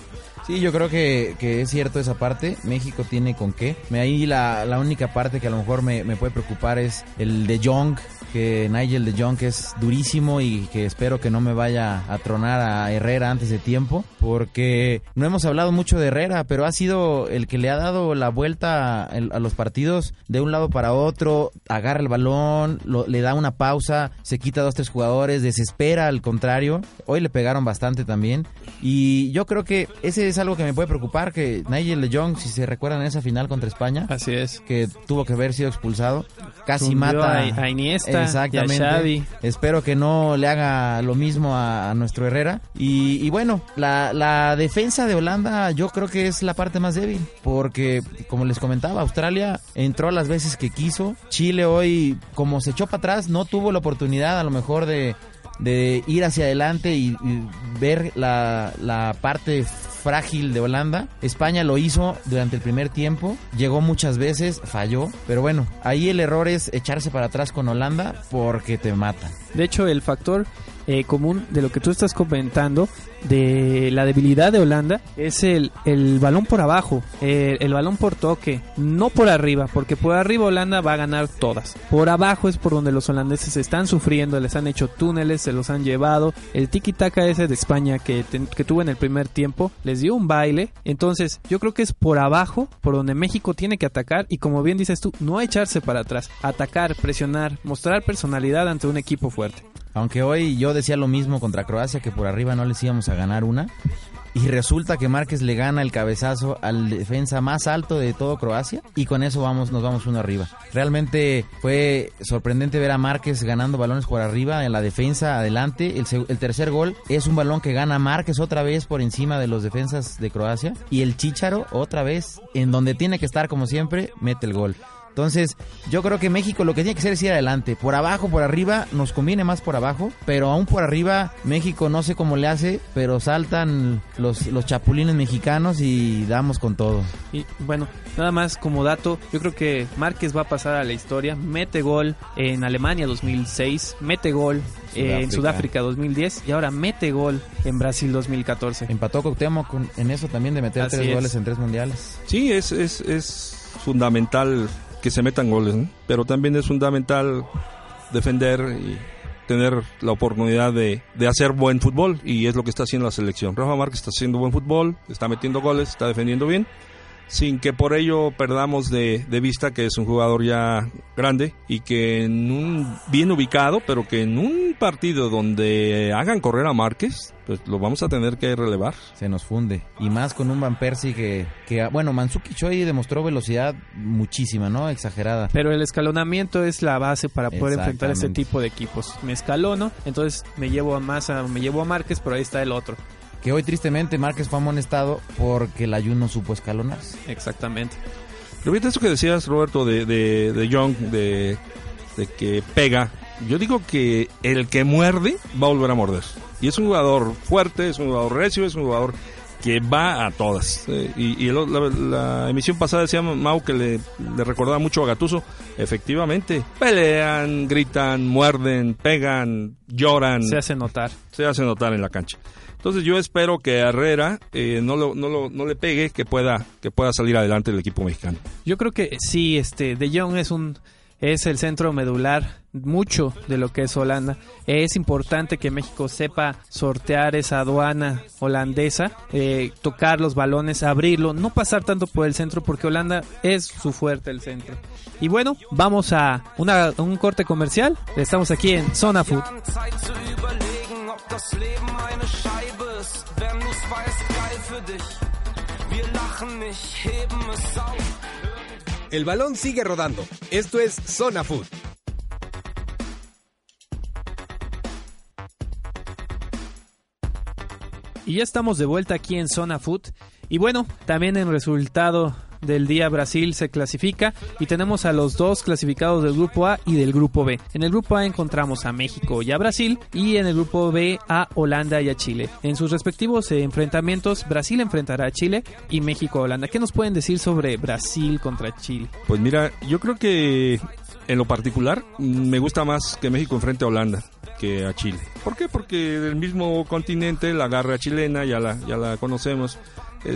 Sí, yo creo que, que es cierto esa parte. México tiene con qué. Ahí la, la única parte que a lo mejor me, me puede preocupar es el de Jong, que Nigel de Jong es durísimo y que espero que no me vaya a tronar a Herrera antes de tiempo, porque no hemos hablado mucho de Herrera, pero ha sido el que le ha dado la vuelta a, los partidos de un lado para otro, agarra el balón, lo- le da una pausa, se quita dos, tres jugadores, desespera al contrario. Hoy le pegaron bastante también. Y yo creo que ese es algo que me puede preocupar, que Nigel de Jong, si se recuerdan en esa final contra España, Así es. que tuvo que haber sido expulsado, casi Tundió mata a- a Iniesta Exactamente. y a Xavi. Espero que no le haga lo mismo a, a nuestro Herrera. Y, y bueno, la, la defensa de Holanda yo creo que es la parte más débil, porque como les comentaba, Australia entró las veces que quiso. Chile hoy, como se echó para atrás, no tuvo la oportunidad a lo mejor de de ir hacia adelante y, ver la, la parte frágil de Holanda. España lo hizo durante el primer tiempo, llegó muchas veces, falló, pero bueno, ahí el error es echarse para atrás con Holanda porque te matan. De hecho, el factor eh, común de lo que tú estás comentando de la debilidad de Holanda es el, el balón por abajo, el balón por toque, no por arriba, porque por arriba Holanda va a ganar todas. Por abajo es por donde los holandeses están sufriendo, les han hecho túneles, se los han llevado. El tiki-taka ese de España que, que tuvo en el primer tiempo les dio un baile. Entonces, yo creo que es por abajo por donde México tiene que atacar y como bien dices tú, no echarse para atrás, atacar, presionar, mostrar personalidad ante un equipo fuerte. Aunque hoy yo decía lo mismo contra Croacia, que por arriba no les íbamos a ganar una. Y resulta que Márquez le gana el cabezazo al defensa más alto de todo Croacia y con eso vamos, nos vamos uno arriba. Realmente fue sorprendente ver a Márquez ganando balones por arriba en la defensa adelante. El, el tercer gol es un balón que gana Márquez otra vez por encima de los defensas de Croacia y el Chícharo otra vez en donde tiene que estar como siempre mete el gol. Entonces, yo creo que México lo que tiene que hacer es ir adelante. Por abajo, por arriba, nos conviene más por abajo. Pero aún por arriba, México no sé cómo le hace, pero saltan los, los chapulines mexicanos y damos con todo. Y bueno, nada más como dato, yo creo que Márquez va a pasar a la historia. Mete gol en Alemania 2006, mete gol eh, en Sudáfrica. Sudáfrica 2010 y ahora mete gol en Brasil 2014. Empató Cuauhtémoc con- en eso también de meter Así tres es. goles en tres mundiales. Sí, es, es, es fundamental que se metan goles, ¿no? pero también es fundamental defender y tener la oportunidad de, de hacer buen fútbol y es lo que está haciendo la selección. Rafa Márquez está haciendo buen fútbol, está metiendo goles, está defendiendo bien sin que por ello perdamos de, de, vista que es un jugador ya grande y que en un bien ubicado, pero que en un partido donde hagan correr a Márquez, pues lo vamos a tener que relevar. Se nos funde. Y más con un Van Persie que, que bueno, Manzuki Choi demostró velocidad muchísima, ¿no? Exagerada. Pero el escalonamiento es la base para poder enfrentar ese tipo de equipos. Me escalono, entonces me llevo a Massa, me llevo a Márquez, pero ahí está el otro que hoy tristemente Márquez fue amonestado porque el ayuno supo escalonarse. Exactamente. Pero viste eso que decías, Roberto, de, de, de Young, de, de que pega. Yo digo que el que muerde va a volver a morder. Y es un jugador fuerte, es un jugador recio, es un jugador que va a todas. Eh, y, y la, la, emisión pasada decía Mau que le, le, recordaba mucho a Gatuso. Efectivamente, pelean, gritan, muerden, pegan, lloran. Se hace notar. Se hace notar en la cancha. Entonces yo espero que Herrera eh, no, lo, no, lo, no le pegue, que pueda, que pueda salir adelante el equipo mexicano. Yo creo que sí, este, De Jong es un es el centro medular mucho de lo que es Holanda. Es importante que México sepa sortear esa aduana holandesa, eh, tocar los balones, abrirlo, no pasar tanto por el centro porque Holanda es su fuerte el centro. Y bueno, vamos a una, un corte comercial. Estamos aquí en Zona Food. El balón sigue rodando. Esto es Zona Food. Y ya estamos de vuelta aquí en Zona Food. Y bueno, también en resultado del día Brasil se clasifica y tenemos a los dos clasificados del grupo A y del grupo B. En el grupo A encontramos a México y a Brasil y en el grupo B a Holanda y a Chile. En sus respectivos enfrentamientos Brasil enfrentará a Chile y México a Holanda. ¿Qué nos pueden decir sobre Brasil contra Chile? Pues mira, yo creo que en lo particular me gusta más que México enfrente a Holanda que a Chile. ¿Por qué? Porque del mismo continente la garra chilena ya la ya la conocemos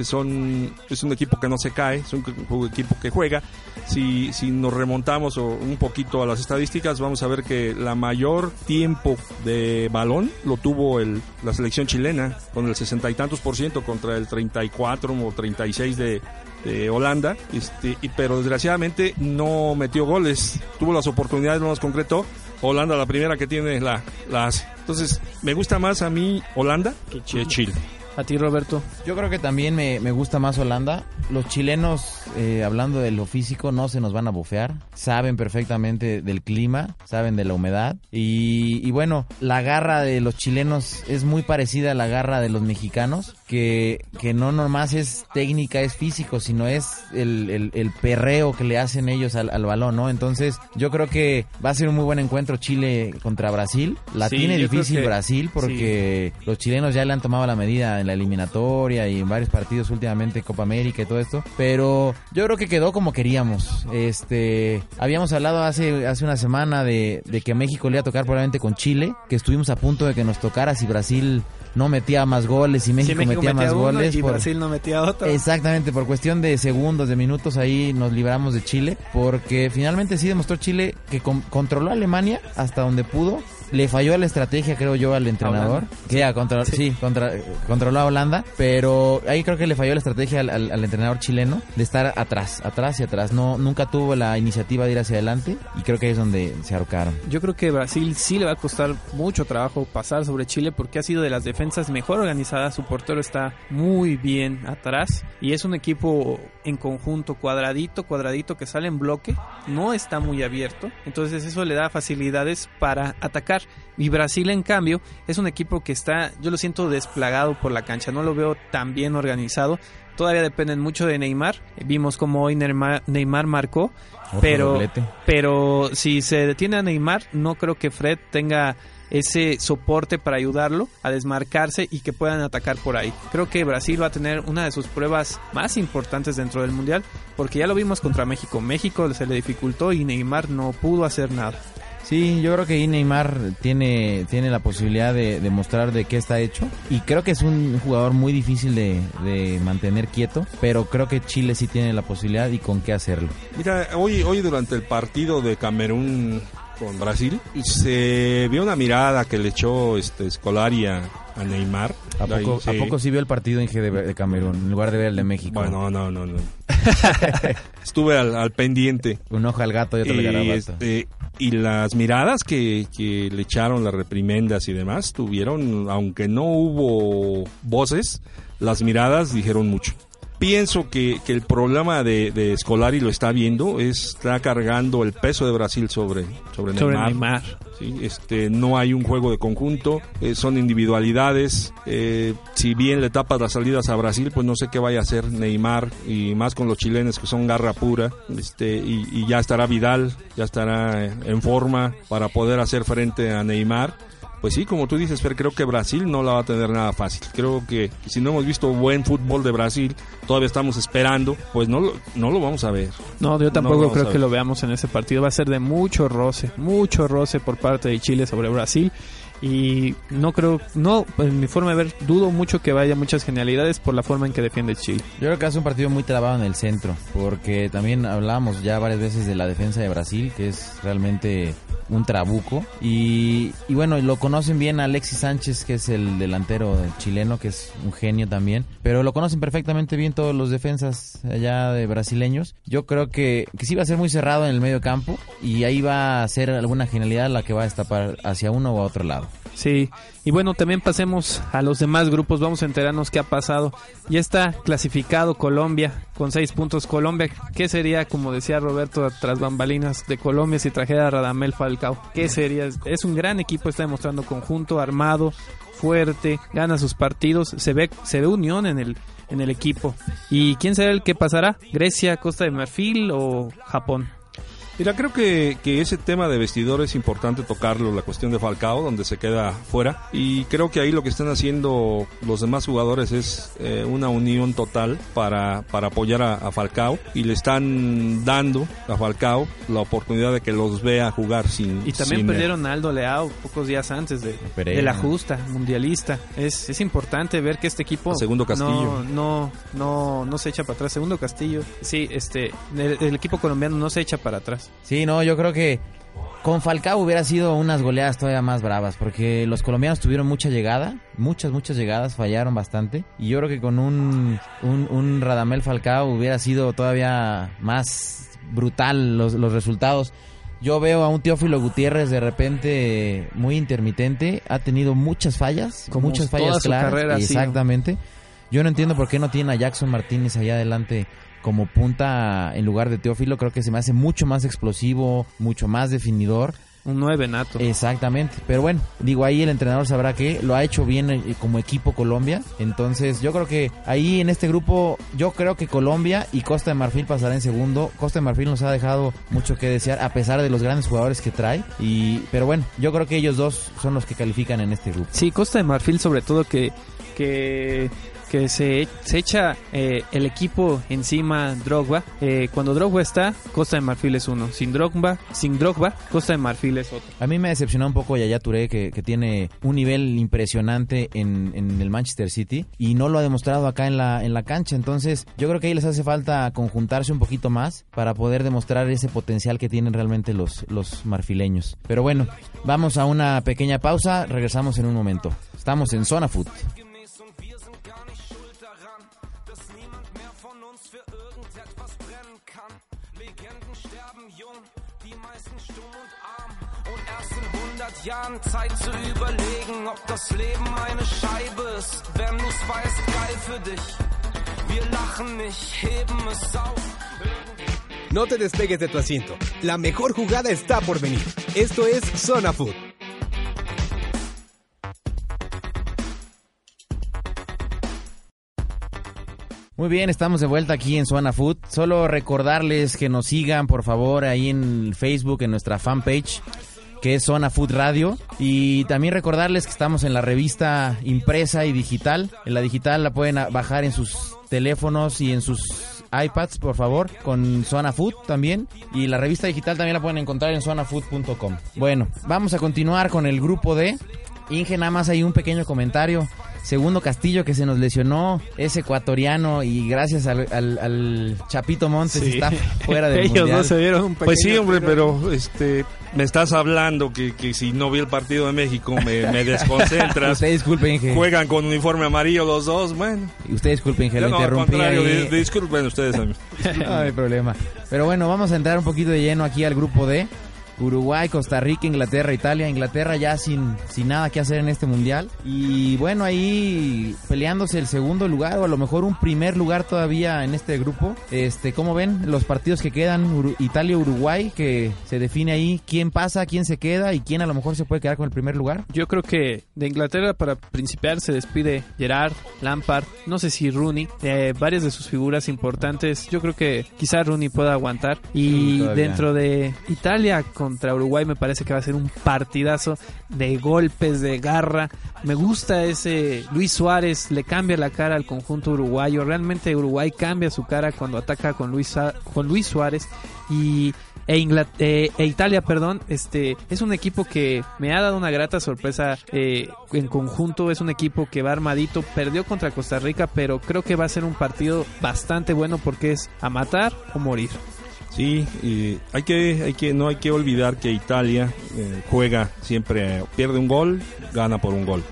son, es un equipo que no se cae, es un, equipo que juega. Si, si nos remontamos un poquito a las estadísticas, vamos a ver que la mayor tiempo de balón lo tuvo el, la selección chilena, con el sesenta y tantos por ciento contra el 34 o 36 de, de Holanda, este, y, pero desgraciadamente no metió goles, tuvo las oportunidades, no las concretó. Holanda la primera que tiene la, la hace. Entonces, me gusta más a mí Holanda que Chile. ¿A ti, Roberto? Yo creo que también me, me gusta más Holanda. Los chilenos, eh, hablando de lo físico, no se nos van a bofear. Saben perfectamente del clima, saben de la humedad. Y, y bueno, la garra de los chilenos es muy parecida a la garra de los mexicanos, que, que no nomás es técnica, es físico, sino es el, el, el perreo que le hacen ellos al, al, balón, ¿no? Entonces, yo creo que va a ser un muy buen encuentro Chile contra Brasil. La Sí, tiene difícil que- Brasil porque los chilenos ya le han tomado la medida en la eliminatoria y en varios partidos últimamente Copa América y todo esto, pero yo creo que quedó como queríamos. Este, habíamos hablado hace hace una semana de, de que México le iba a tocar probablemente con Chile, que estuvimos a punto de que nos tocara si Brasil no metía más goles y México, Sí, México metía, más uno goles y por- Brasil no metía otro. Exactamente, por cuestión de segundos, de minutos ahí nos libramos de Chile, porque finalmente sí demostró Chile que con- controló a Alemania hasta donde pudo. Le falló la estrategia, creo yo, al entrenador. Que ya, contra- sí, contra- eh, controló a Holanda, pero ahí creo que le falló la estrategia al, al- al entrenador chileno de estar atrás, atrás y atrás. No, nunca tuvo la iniciativa de ir hacia adelante y creo que ahí es donde se ahorcaron. Yo creo que Brasil sí le va a costar mucho trabajo pasar sobre Chile porque ha sido de las defensas mejor organizadas. Su portero está muy bien atrás y es un equipo en conjunto cuadradito, cuadradito que sale en bloque. No está muy abierto. Entonces eso le da facilidades para atacar. Y Brasil en cambio es un equipo que está, yo lo siento desplagado por la cancha. No lo veo tan bien organizado. Todavía dependen mucho de Neymar. Vimos como hoy Neymar, Neymar marcó. Pero, doblete. pero si se detiene a Neymar, no creo que Fred tenga ese soporte para ayudarlo a desmarcarse y que puedan atacar por ahí. Creo que Brasil va a tener una de sus pruebas más importantes dentro del Mundial, porque ya lo vimos contra México. México se le dificultó y Neymar no pudo hacer nada. Sí, yo creo que Neymar tiene, tiene la posibilidad de, de mostrar de qué está hecho. Y creo que es un jugador muy difícil de, de mantener quieto. Pero creo que Chile sí tiene la posibilidad y con qué hacerlo. Mira, hoy, hoy durante el partido de Camerún con Brasil, se vio una mirada que le echó este Scolari a, Neymar. ¿A poco, sí. ¿A poco sí vio el partido Inge de, de Camerún en lugar de ver el de México? Bueno, no, no, no. Estuve al, al pendiente. Un ojo al gato y otro al Y, garabato. este, y las miradas que, que le echaron, las reprimendas y demás, tuvieron, aunque no hubo voces, las miradas dijeron mucho. Pienso que, que el problema de, de Scolari lo está viendo, es- está cargando el peso de Brasil sobre, sobre, Sobre Neymar. Neymar. ¿sí? Este, no hay un juego de conjunto, eh, son individualidades. eh, si bien le tapas las salidas a Brasil, pues no sé qué vaya a hacer Neymar y más con los chilenos que son garra pura. Este, y, y ya estará Vidal, ya estará en forma para poder hacer frente a Neymar. Pues sí, como tú dices, Fer, creo que Brasil no la va a tener nada fácil. Creo que si no hemos visto buen fútbol de Brasil, todavía estamos esperando, pues no lo, no lo vamos a ver. No, yo tampoco creo que lo veamos en ese partido. Va a ser de mucho roce, mucho roce por parte de Chile sobre Brasil. Y no creo, no, en mi forma de ver, dudo mucho que vaya muchas genialidades por la forma en que defiende Chile. Yo creo que hace un partido muy trabado en el centro, porque también hablamos ya varias veces de la defensa de Brasil, que es realmente un trabuco. Y, y bueno, lo conocen bien Alexis Sánchez, que es el delantero chileno, que es un genio también. Pero lo conocen perfectamente bien todos los defensas allá de brasileños. Yo creo que, que sí va a ser muy cerrado en el medio campo y ahí va a ser alguna genialidad la que va a destapar hacia uno o a otro lado. Sí, y bueno, también pasemos a los demás grupos, vamos a enterarnos qué ha pasado. Ya está clasificado Colombia con seis puntos. Colombia, ¿qué sería, como decía Roberto, tras bambalinas de Colombia si trajera a Radamel Falcao? ¿Qué sería? Es un gran equipo, está demostrando conjunto, armado, fuerte, gana sus partidos, se ve, se ve unión en el, en el equipo. ¿Y quién será el que pasará? ¿Grecia, Costa de Marfil o Japón? Mira, creo que, que ese tema de vestidor es importante tocarlo, la cuestión de Falcao, donde se queda fuera. Y creo que ahí lo que están haciendo los demás jugadores es eh, una unión total para, para apoyar a, a Falcao. Y le están dando a Falcao la oportunidad de que los vea jugar sin... Y también sin, perdieron a Aldo Leao pocos días antes de, de la justa mundialista. Es, es importante ver que este equipo A Segundo Castillo. No, no, no, no se echa para atrás. Segundo Castillo, sí, este, el, el equipo colombiano no se echa para atrás. Sí, no, yo creo que con Falcao hubiera sido unas goleadas todavía más bravas, porque los colombianos tuvieron mucha llegada, muchas, muchas llegadas, fallaron bastante, y yo creo que con un, un, un Radamel Falcao hubiera sido todavía más brutal los, los resultados. Yo veo a un Teófilo Gutiérrez de repente muy intermitente, ha tenido muchas fallas, Como muchas toda fallas su claras, carrera exactamente. Yo no entiendo por qué no tiene a Jackson Martínez allá adelante como punta en lugar de Teófilo. Creo que se me hace mucho más explosivo, mucho más definidor. Un 9 nato. Exactamente. Pero bueno, digo, ahí el entrenador sabrá que lo ha hecho bien eh, como equipo Colombia. Entonces, yo creo que ahí en este grupo, yo creo que Colombia y Costa de Marfil pasará en segundo. Costa de Marfil nos ha dejado mucho que desear, a pesar de los grandes jugadores que trae. Y, pero bueno, yo creo que ellos dos son los que califican en este grupo. Sí, Costa de Marfil sobre todo que, que, que se, se echa eh, el equipo encima Drogba. Eh, cuando Drogba está, Costa de Marfil es uno. Sin Drogba, sin Drogba, Costa de Marfil es otro. A mí me decepcionó un poco Yaya Touré, que, que tiene un nivel impresionante en, en el Manchester City y no lo ha demostrado acá en la, en la cancha. Entonces, yo creo que ahí les hace falta conjuntarse un poquito más para poder demostrar ese potencial que tienen realmente los, los marfileños. Pero bueno, vamos a una pequeña pausa, regresamos en un momento. Estamos en Zona Food. Jahren Zeit zu überlegen, ob das Leben eine Scheibe ist. Wenn du's weißt, geil für dich. Wir lachen nicht, heben es auf. No te despegues de tu asiento. La mejor jugada está por venir. Esto es Zona Food. Muy bien, estamos de vuelta aquí en Zona Food. Solo recordarles que nos sigan, por favor, ahí en Facebook, en nuestra fanpage, que es Zona Food Radio. Y también recordarles que estamos en la revista impresa y digital. En la digital la pueden bajar en sus teléfonos y en sus iPads, por favor, con Zona Food también. Y la revista digital también la pueden encontrar en zonafood.com. Bueno, vamos a continuar con el grupo D. Inge, nada más hay un pequeño comentario. Segundo Castillo que se nos lesionó, es ecuatoriano y gracias al, al- al Chapito Montes Sí. está fuera del Ellos mundial. dos se dieron un Pues sí, hombre, pero este me estás hablando que, que si no vi el partido de México me, me desconcentras. Usted disculpe, Inge. Juegan con uniforme amarillo los dos, bueno. Usted disculpe, Inge, lo no, al interrumpí contrario, ahí. di- disculpen ustedes a mí. No hay problema. Pero bueno, vamos a entrar un poquito de lleno aquí al grupo D. Uruguay, Costa Rica, Inglaterra, Italia. Inglaterra ya sin, sin nada que hacer en este mundial. Y bueno, ahí peleándose el segundo lugar o a lo mejor un primer lugar todavía en este grupo. Este, ¿Cómo ven los partidos que quedan? Uru- Italia-Uruguay, que se define ahí quién pasa, quién se queda y quién a lo mejor se puede quedar con el primer lugar. Yo creo que de Inglaterra para principiar se despide Gerard, Lampard, no sé si Rooney, eh, varias de sus figuras importantes. Yo creo que quizás Rooney pueda aguantar. Y dentro de Italia contra Uruguay me parece que va a ser un partidazo de golpes, de garra. Me gusta ese Luis Suárez, le cambia la cara al conjunto uruguayo. Realmente Uruguay cambia su cara cuando ataca con Luis, con Luis Suárez. Y e, eh, e Italia, perdón, este es un equipo que me ha dado una grata sorpresa eh, en conjunto. Es un equipo que va armadito, perdió contra Costa Rica, pero creo que va a ser un partido bastante bueno porque es a matar o morir. Sí, hay que, hay que, no hay que olvidar que Italia eh, juega siempre, pierde un gol, gana por un gol.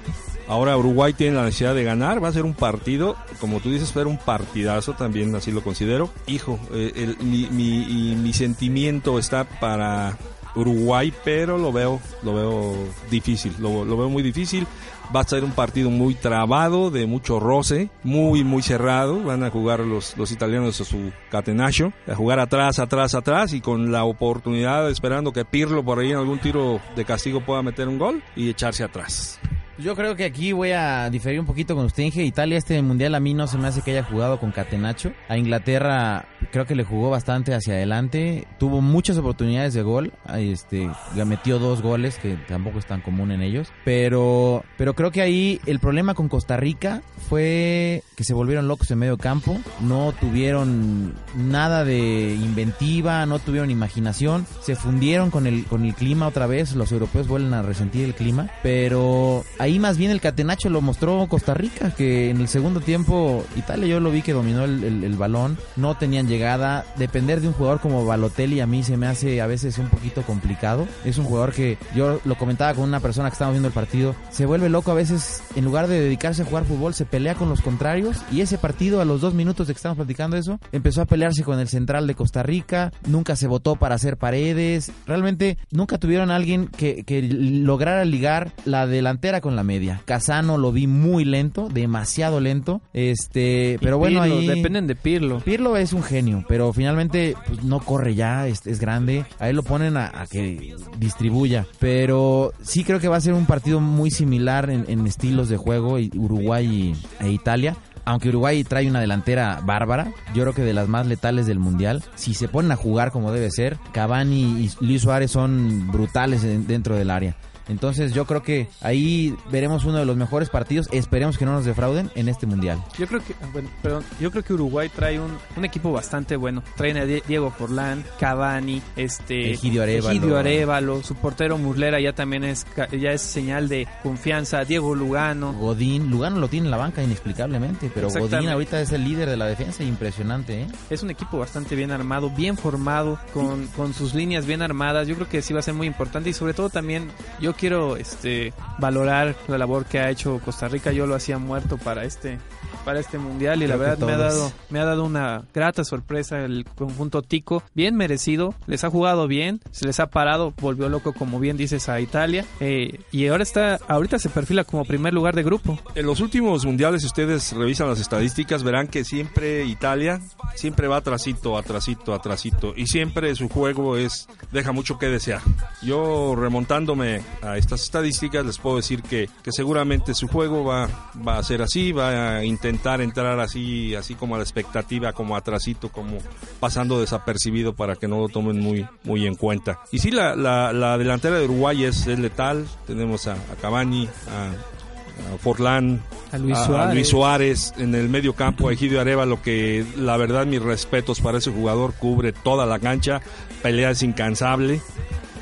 Ahora Uruguay tiene la necesidad de ganar, va a ser un partido, como tú dices, ser un partidazo, también así lo considero. Hijo, eh, el- mi, mi- mi sentimiento está para Uruguay, pero lo veo, lo veo difícil, lo, veo muy difícil. Va a ser un partido muy trabado, de mucho roce, muy, muy cerrado. Van a jugar los, los italianos a su catenacho, a jugar atrás, atrás, atrás y con la oportunidad, esperando que Pirlo por ahí en algún tiro de castigo pueda meter un gol y echarse atrás. Yo creo que aquí voy a diferir un poquito con usted, Inge. Italia este mundial a mí no se me hace que haya jugado con Catenacho. A Inglaterra creo que le jugó bastante hacia adelante. Tuvo muchas oportunidades de gol. Este, le metió dos goles, que tampoco es tan común en ellos. Pero, pero creo que ahí el problema con Costa Rica fue que se volvieron locos en medio campo. No tuvieron nada de inventiva, no tuvieron imaginación. Se fundieron con el, con el clima otra vez. Los europeos vuelven a resentir el clima. Pero ahí más bien el catenacho lo mostró Costa Rica, que en el segundo tiempo Italia yo lo vi que dominó el, el- balón. No tenían llegada. Depender de un jugador como Balotelli a mí se me hace a veces un poquito complicado. Es un jugador que yo lo comentaba con una persona que estábamos viendo el partido. Se vuelve loco a veces, en lugar de dedicarse a jugar fútbol, se pelea con los contrarios. Y ese partido, a los dos minutos de que estamos platicando eso, empezó a pelearse con el central de Costa Rica. Nunca se votó para hacer paredes. Realmente nunca tuvieron a alguien que, que lograra ligar la delantera con la media. Casano lo vi muy lento, demasiado lento. Este, pero Y bueno, Pirlo, ahí. dependen de Pirlo. Pirlo es un genio, pero finalmente pues, no corre ya, es, es grande. A él lo ponen a, a que distribuya. Pero sí creo que va a ser un partido muy similar en, en estilos de juego, y- Uruguay y- e Italia. Aunque Uruguay trae una delantera bárbara, yo creo que de las más letales del mundial. Si se ponen a jugar como debe ser, Cavani y Luis Suárez son brutales en- dentro del área. Entonces yo creo que ahí veremos uno de los mejores partidos. Esperemos que no nos defrauden en este mundial. Yo creo que, ah, bueno, perdón, yo creo que Uruguay trae un, un equipo bastante bueno. Traen a Die- Diego Forlán, Cavani, este Egidio Arévalo. Egidio Arévalo, su portero Muslera ya también es ya es señal de confianza. Diego Lugano, Godín, Lugano lo tiene en la banca inexplicablemente, pero Godín ahorita es el líder de la defensa, impresionante, ¿eh? es un equipo bastante bien armado, bien formado, con, con sus líneas bien armadas. Yo creo que sí va a ser muy importante y sobre todo también yo quiero este valorar la labor que ha hecho Costa Rica. Yo lo hacía muerto para este para este mundial y la Creo que verdad me ha dado me ha dado una grata sorpresa el conjunto tico, bien merecido, les ha jugado bien, se les ha parado, volvió loco como bien dices a Italia eh, y ahora está ahorita se perfila como primer lugar de grupo. En los últimos mundiales, si ustedes revisan las estadísticas, verán que siempre Italia siempre va atrasito, atrasito, atrasito. Y siempre su juego es deja mucho que desear. Yo remontándome a estas estadísticas les puedo decir que, que seguramente su juego va, va a ser así, va a intentar entrar así, así como a la expectativa, como atrasito, como pasando desapercibido para que no lo tomen muy, muy en cuenta. Y sí, la, la, la delantera de Uruguay es, es letal. Tenemos a, a Cavani, a, a Forlán, A Luis a- a Suárez. Luis Suárez en el medio campo, a Egidio Arevalo, que la verdad mis respetos para ese jugador, cubre toda la cancha, pelea es incansable.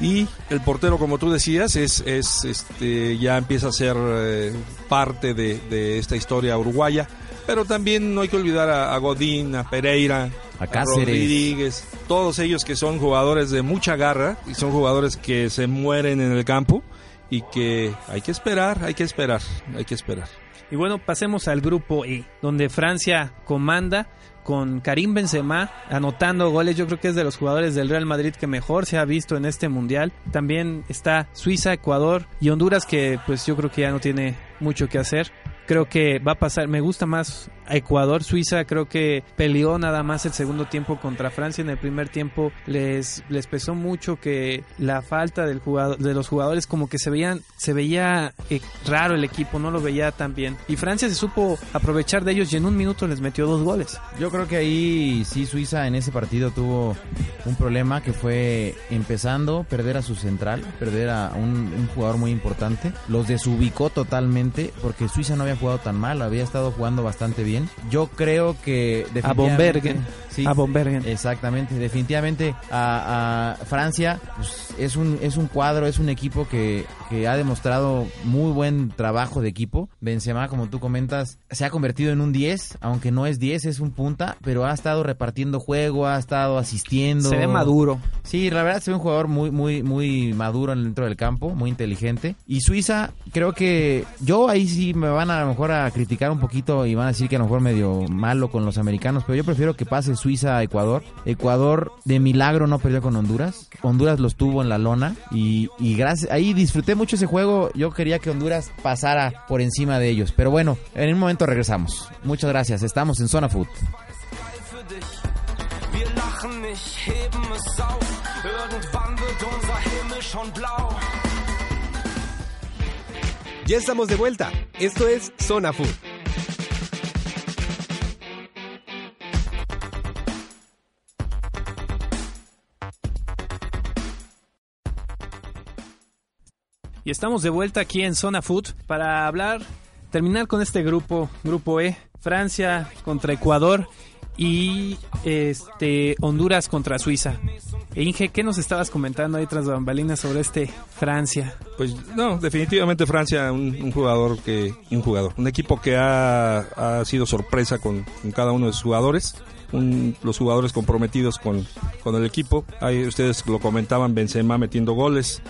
Y el portero, como tú decías, es, es este, ya empieza a ser eh, parte de, de esta historia uruguaya. Pero también no hay que olvidar a, a Godín, a Pereira, A Cáceres. Rodríguez, todos ellos que son jugadores de mucha garra y son jugadores que se mueren en el campo y que hay que esperar, hay que esperar, hay que esperar. Y bueno, pasemos al grupo E, donde Francia comanda con Karim Benzema anotando goles. Yo creo que es de los jugadores del Real Madrid que mejor se ha visto en este mundial. También está Suiza, Ecuador y Honduras que pues yo creo que ya no tiene mucho que hacer. Creo que va a pasar, me gusta más Ecuador, Suiza, creo que peleó nada más el segundo tiempo contra Francia. En el primer tiempo les, les pesó mucho que la falta del jugador, de los jugadores como que se veían, se veía eh, raro el equipo, no lo veía tan bien. Y Francia se supo aprovechar de ellos y en un minuto les metió dos goles. Yo creo que ahí sí Suiza en ese partido tuvo un problema que fue empezando perder a su central, perder a un, un jugador muy importante. Los desubicó totalmente porque Suiza no había jugado tan mal, había estado jugando bastante bien. Yo creo que A Bombergen. Sí, A Bombergen. Exactamente, definitivamente a, a Francia pues, es un es un cuadro, es un equipo que, que ha demostrado muy buen trabajo de equipo. Benzema, como tú comentas, se ha convertido en un 10, aunque no es 10, es un punta, pero ha estado repartiendo juego, ha estado asistiendo. Se ve maduro. Sí, la verdad se ve un jugador muy muy muy maduro dentro del campo, muy inteligente. Y Suiza, creo que yo ahí sí me van a, a lo mejor a criticar un poquito y van a decir que a lo mejor medio malo con los americanos, pero yo prefiero que pase Suiza a Ecuador. Ecuador de milagro no perdió con Honduras. Honduras los tuvo en la lona y, y gracias ahí disfruté mucho ese juego. Yo quería que Honduras pasara por encima de ellos, pero bueno, en un momento regresamos. Muchas gracias. Estamos en Zona Food. Ya estamos de vuelta. Esto es Zona Food. Y estamos de vuelta aquí en Zona Food para hablar, terminar con este grupo, grupo E, Francia contra Ecuador y este Honduras contra Suiza. E Inge, ¿qué nos estabas comentando ahí tras bambalinas sobre este Francia? Pues no, definitivamente Francia, un, un jugador que, un jugador, un equipo que ha, ha sido sorpresa con, con cada uno de sus jugadores, un- los jugadores comprometidos con, con el equipo. Ahí ustedes lo comentaban, Benzema metiendo goles.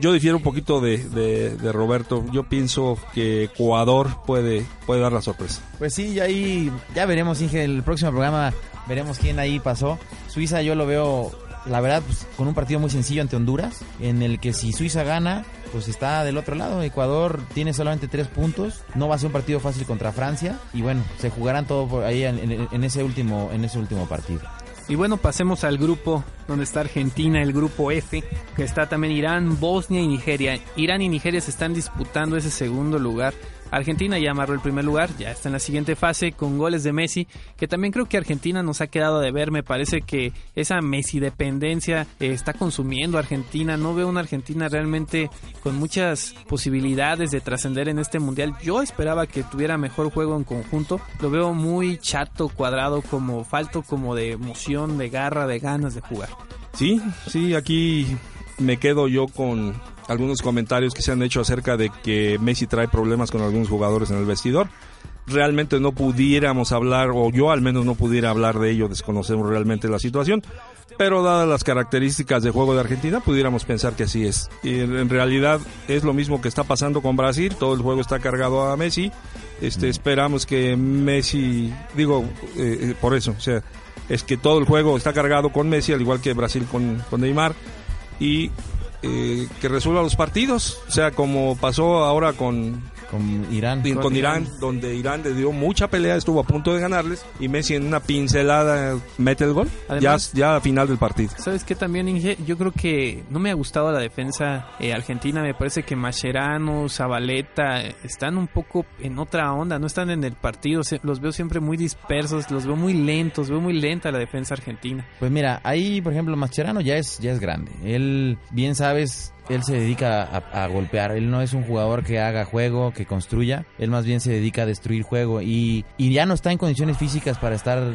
Yo difiero un poquito de, de- Roberto. Yo pienso que Ecuador puede, puede dar la sorpresa. Pues sí, y ahí ya veremos, Inge, el próximo programa veremos quién ahí pasó. Suiza yo lo veo, la verdad, pues, con un partido muy sencillo ante Honduras, en el que si Suiza gana, pues está del otro lado. Ecuador tiene solamente tres puntos, no va a ser un partido fácil contra Francia y bueno, se jugarán todo por ahí en ese último en ese último partido. Y bueno, pasemos al grupo donde está Argentina, el grupo F, que está también Irán, Bosnia y Nigeria. Irán y Nigeria se están disputando ese segundo lugar. Argentina ya amarró el primer lugar, ya está en la siguiente fase con goles de Messi, que también creo que Argentina nos ha quedado de ver. Me parece que esa Messi dependencia eh, está consumiendo a Argentina. No veo una Argentina realmente con muchas posibilidades de trascender en este mundial. Yo esperaba que tuviera mejor juego en conjunto. Lo veo muy chato, cuadrado, como falto como de emoción, de garra, de ganas de jugar. Sí, sí, aquí me quedo yo con algunos comentarios que se han hecho acerca de que Messi trae problemas con algunos jugadores en el vestidor. Realmente no pudiéramos hablar, o yo al menos no pudiera hablar de ello, desconocemos realmente la situación, pero dadas las características de juego de Argentina, pudiéramos pensar que así es. Y en realidad es lo mismo que está pasando con Brasil, todo el juego está cargado a Messi, este, esperamos que Messi, digo, eh, eh, por eso, o sea, es que todo el juego está cargado con Messi, al igual que Brasil con, con Neymar, y eh, que resuelva los partidos, o sea, como pasó ahora con, Con Irán. con Irán, donde Irán le dio mucha pelea, estuvo a punto de ganarles, y Messi en una pincelada mete el gol, Además- ya, ya a final del partido. ¿Sabes qué también, Inge? Yo creo que no me ha gustado la defensa eh, argentina. Me parece que Mascherano, Zabaleta están un poco en otra onda. No están en el partido. Se- los veo siempre muy dispersos. Los veo muy lentos. Veo muy lenta la defensa argentina. Pues mira, ahí por ejemplo Mascherano ya es ya es grande. Él bien sabes, él se dedica a, golpear. Él no es un jugador que haga juego, que construya. Él más bien se dedica a destruir juego y, y ya no está en condiciones físicas para estar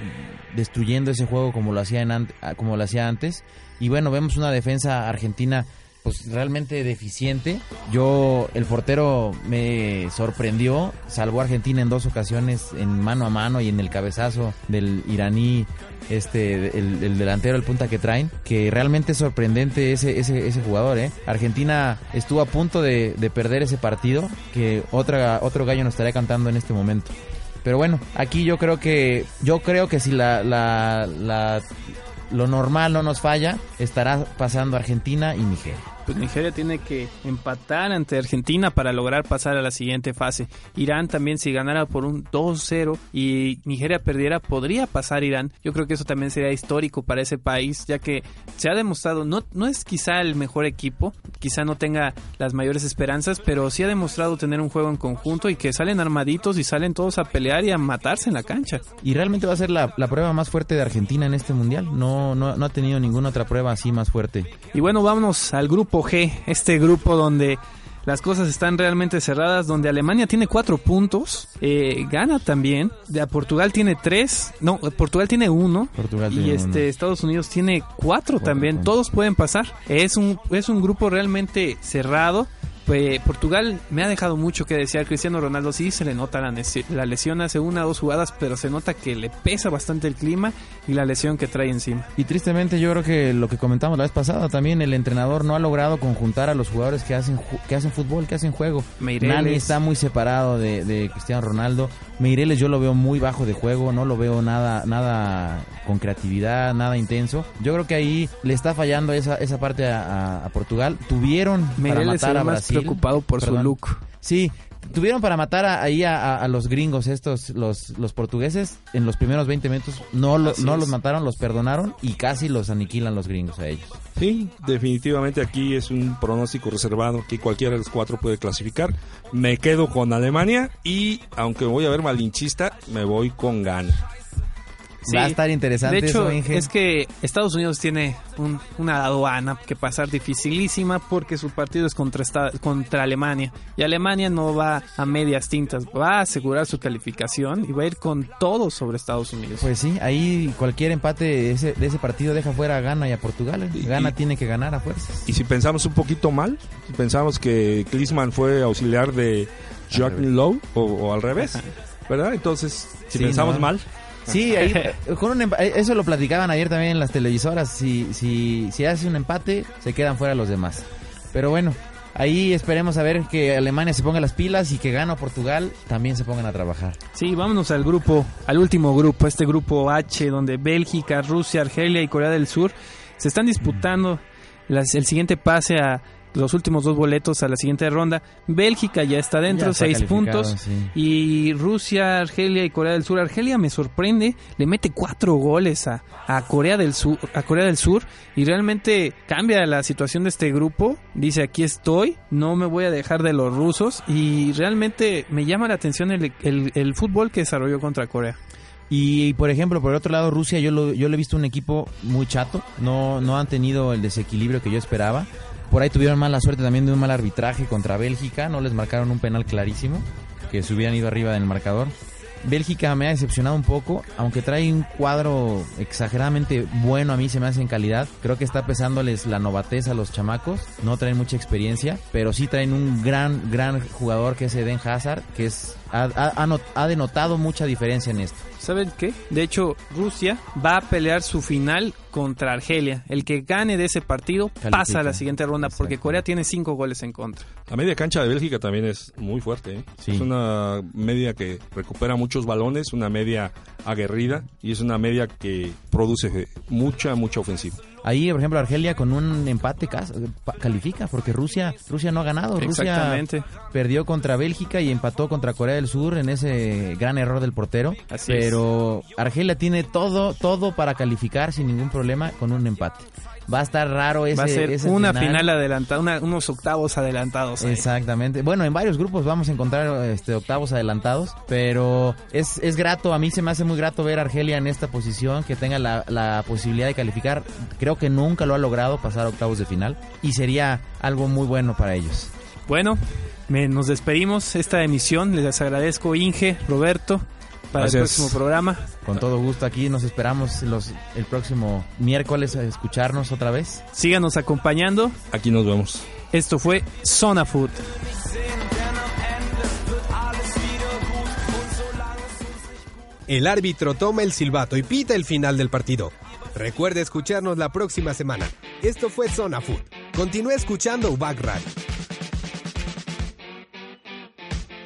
destruyendo ese juego como lo hacía en como lo hacía antes. Y bueno, vemos una defensa argentina pues realmente deficiente. Yo, el portero me sorprendió, salvó a Argentina en dos ocasiones en mano a mano y en el cabezazo del iraní, este, el, el delantero, el punta que traen, que realmente es sorprendente ese, ese, ese jugador, ¿eh? Argentina estuvo a punto de, de perder ese partido, que otra, otro gallo nos estaría cantando en este momento. Pero bueno, aquí yo creo que yo creo que si la, la, la lo normal no nos falla, estará pasando Argentina y Nigeria. Pues Nigeria tiene que empatar ante Argentina para lograr pasar a la siguiente fase. Irán también si ganara por un 2-0 y Nigeria perdiera podría pasar Irán. Yo creo que eso también sería histórico para ese país ya que se ha demostrado, no, no es quizá el mejor equipo, quizá no tenga las mayores esperanzas, pero sí ha demostrado tener un juego en conjunto y que salen armaditos y salen todos a pelear y a matarse en la cancha. Y realmente va a ser la, la prueba más fuerte de Argentina en este mundial. No, no, no ha tenido ninguna otra prueba así más fuerte. Y bueno, vámonos al grupo G, este grupo donde las cosas están realmente cerradas, donde Alemania tiene cuatro puntos, eh, gana también, de Portugal tiene tres, no, Portugal tiene uno, Portugal y tiene este uno. Estados Unidos tiene cuatro, también, puntos. todos pueden pasar. Es un, es un grupo realmente cerrado. Pues, Portugal me ha dejado mucho que desear. Cristiano Ronaldo sí se le nota la, la lesión hace una o dos jugadas, pero se nota que le pesa bastante el clima y la lesión que trae encima. Y tristemente yo creo que lo que comentamos la vez pasada también el entrenador no ha logrado conjuntar a los jugadores que hacen que hacen fútbol, que hacen juego. Meireles. Nani está muy separado de, de Cristiano Ronaldo. Meireles yo lo veo muy bajo de juego, no lo veo nada nada con creatividad, nada intenso. Yo creo que ahí le está fallando esa, esa parte a, a- a Portugal. Tuvieron para Meireles se matar a Brasil. Preocupado por su look. Sí, tuvieron para matar a- ahí a, a- a los gringos estos, los, los portugueses, en los primeros 20 minutos. No, lo- no los mataron, los perdonaron y casi los aniquilan los gringos a ellos. Sí, definitivamente aquí es un pronóstico reservado que cualquiera de los cuatro puede clasificar. Me quedo con Alemania y aunque voy a ver malinchista, me voy con Ghana. Sí. Va a estar interesante De hecho, eso, Inge. es que Estados Unidos tiene un- una aduana que pasar dificilísima porque su partido es contra, esta- contra Alemania. Y Alemania no va a medias tintas, va a asegurar su calificación y va a ir con todo sobre Estados Unidos. Pues sí, ahí cualquier empate de ese, de ese partido deja fuera a Ghana y a Portugal. ¿eh? Y- Ghana y- tiene que ganar a fuerzas. Y si pensamos un poquito mal, si pensamos que Klinsmann fue auxiliar de Joachim Lowe o, o al revés, ¿verdad? Entonces, si Sí, pensamos ¿no? mal, Sí, ahí, eh, con un empa- eh, eso lo platicaban ayer también en las televisoras. Si, si, si hace un empate, se quedan fuera los demás. Pero bueno, ahí esperemos a ver que Alemania se ponga las pilas y que gana Portugal también se pongan a trabajar. Sí, vámonos al grupo, al último grupo, este grupo H, donde Bélgica, Rusia, Argelia y Corea del Sur se están disputando las- el siguiente pase a los últimos dos boletos a la siguiente ronda. Bélgica ya está dentro, Ya está seis puntos. sí. Y Rusia, Argelia y Corea del Sur. Argelia me sorprende, le mete cuatro goles a, a Corea del Sur, a Corea del Sur y realmente cambia la situación de este grupo. Dice aquí estoy, no me voy a dejar de los rusos y realmente me llama la atención el, el- el fútbol que desarrolló contra Corea. Y por ejemplo, por el otro lado, Rusia, yo lo, yo le he visto un equipo muy chato. No, no han tenido el desequilibrio que yo esperaba. Por ahí tuvieron mala suerte también de un mal arbitraje contra Bélgica. No les marcaron un penal clarísimo, que se hubieran ido arriba del marcador. Bélgica me ha decepcionado un poco, aunque trae un cuadro exageradamente bueno a mí se me hace en calidad. Creo que está pesándoles la novatez a los chamacos, no traen mucha experiencia, pero sí traen un gran, gran jugador que es Eden Hazard, que es ha, ha- ha not- ha denotado mucha diferencia en esto. ¿Saben qué? De hecho, Rusia va a pelear su final contra Argelia. El que gane de ese partido Califica. pasa a la siguiente ronda porque. Corea tiene cinco goles en contra. la media cancha de Bélgica también es muy fuerte. ¿eh? Sí. Es una media que recupera muchos balones, una media aguerrida y es una media que produce mucha, mucha ofensiva. Ahí, por ejemplo, Argelia con un empate califica, porque Rusia, Rusia no ha ganado. Rusia Exactamente. perdió contra Bélgica y empató contra Corea del Sur en ese gran error del portero. Así pero Argelia tiene todo, todo para calificar sin ningún problema con un empate. Va a estar raro ese va a ser ese una final adelantada, una- unos octavos adelantados. ahí. Exactamente. Bueno, en varios grupos vamos a encontrar este, octavos adelantados, pero es, es grato, a mí se me hace muy grato ver a Argelia en esta posición, que tenga la, la posibilidad de calificar. Creo que nunca lo ha logrado pasar a octavos de final y sería algo muy bueno para ellos. Bueno, me- nos despedimos esta emisión. Les agradezco Inge, Roberto. Para Así el es. próximo programa. Con todo gusto aquí nos esperamos los, el próximo miércoles a escucharnos otra vez. Síganos acompañando. Aquí nos vemos. Esto fue Zona Food. El árbitro toma el silbato y pita el final del partido. Recuerde escucharnos la próxima semana. Esto fue Zona Food. Continúe escuchando Radio.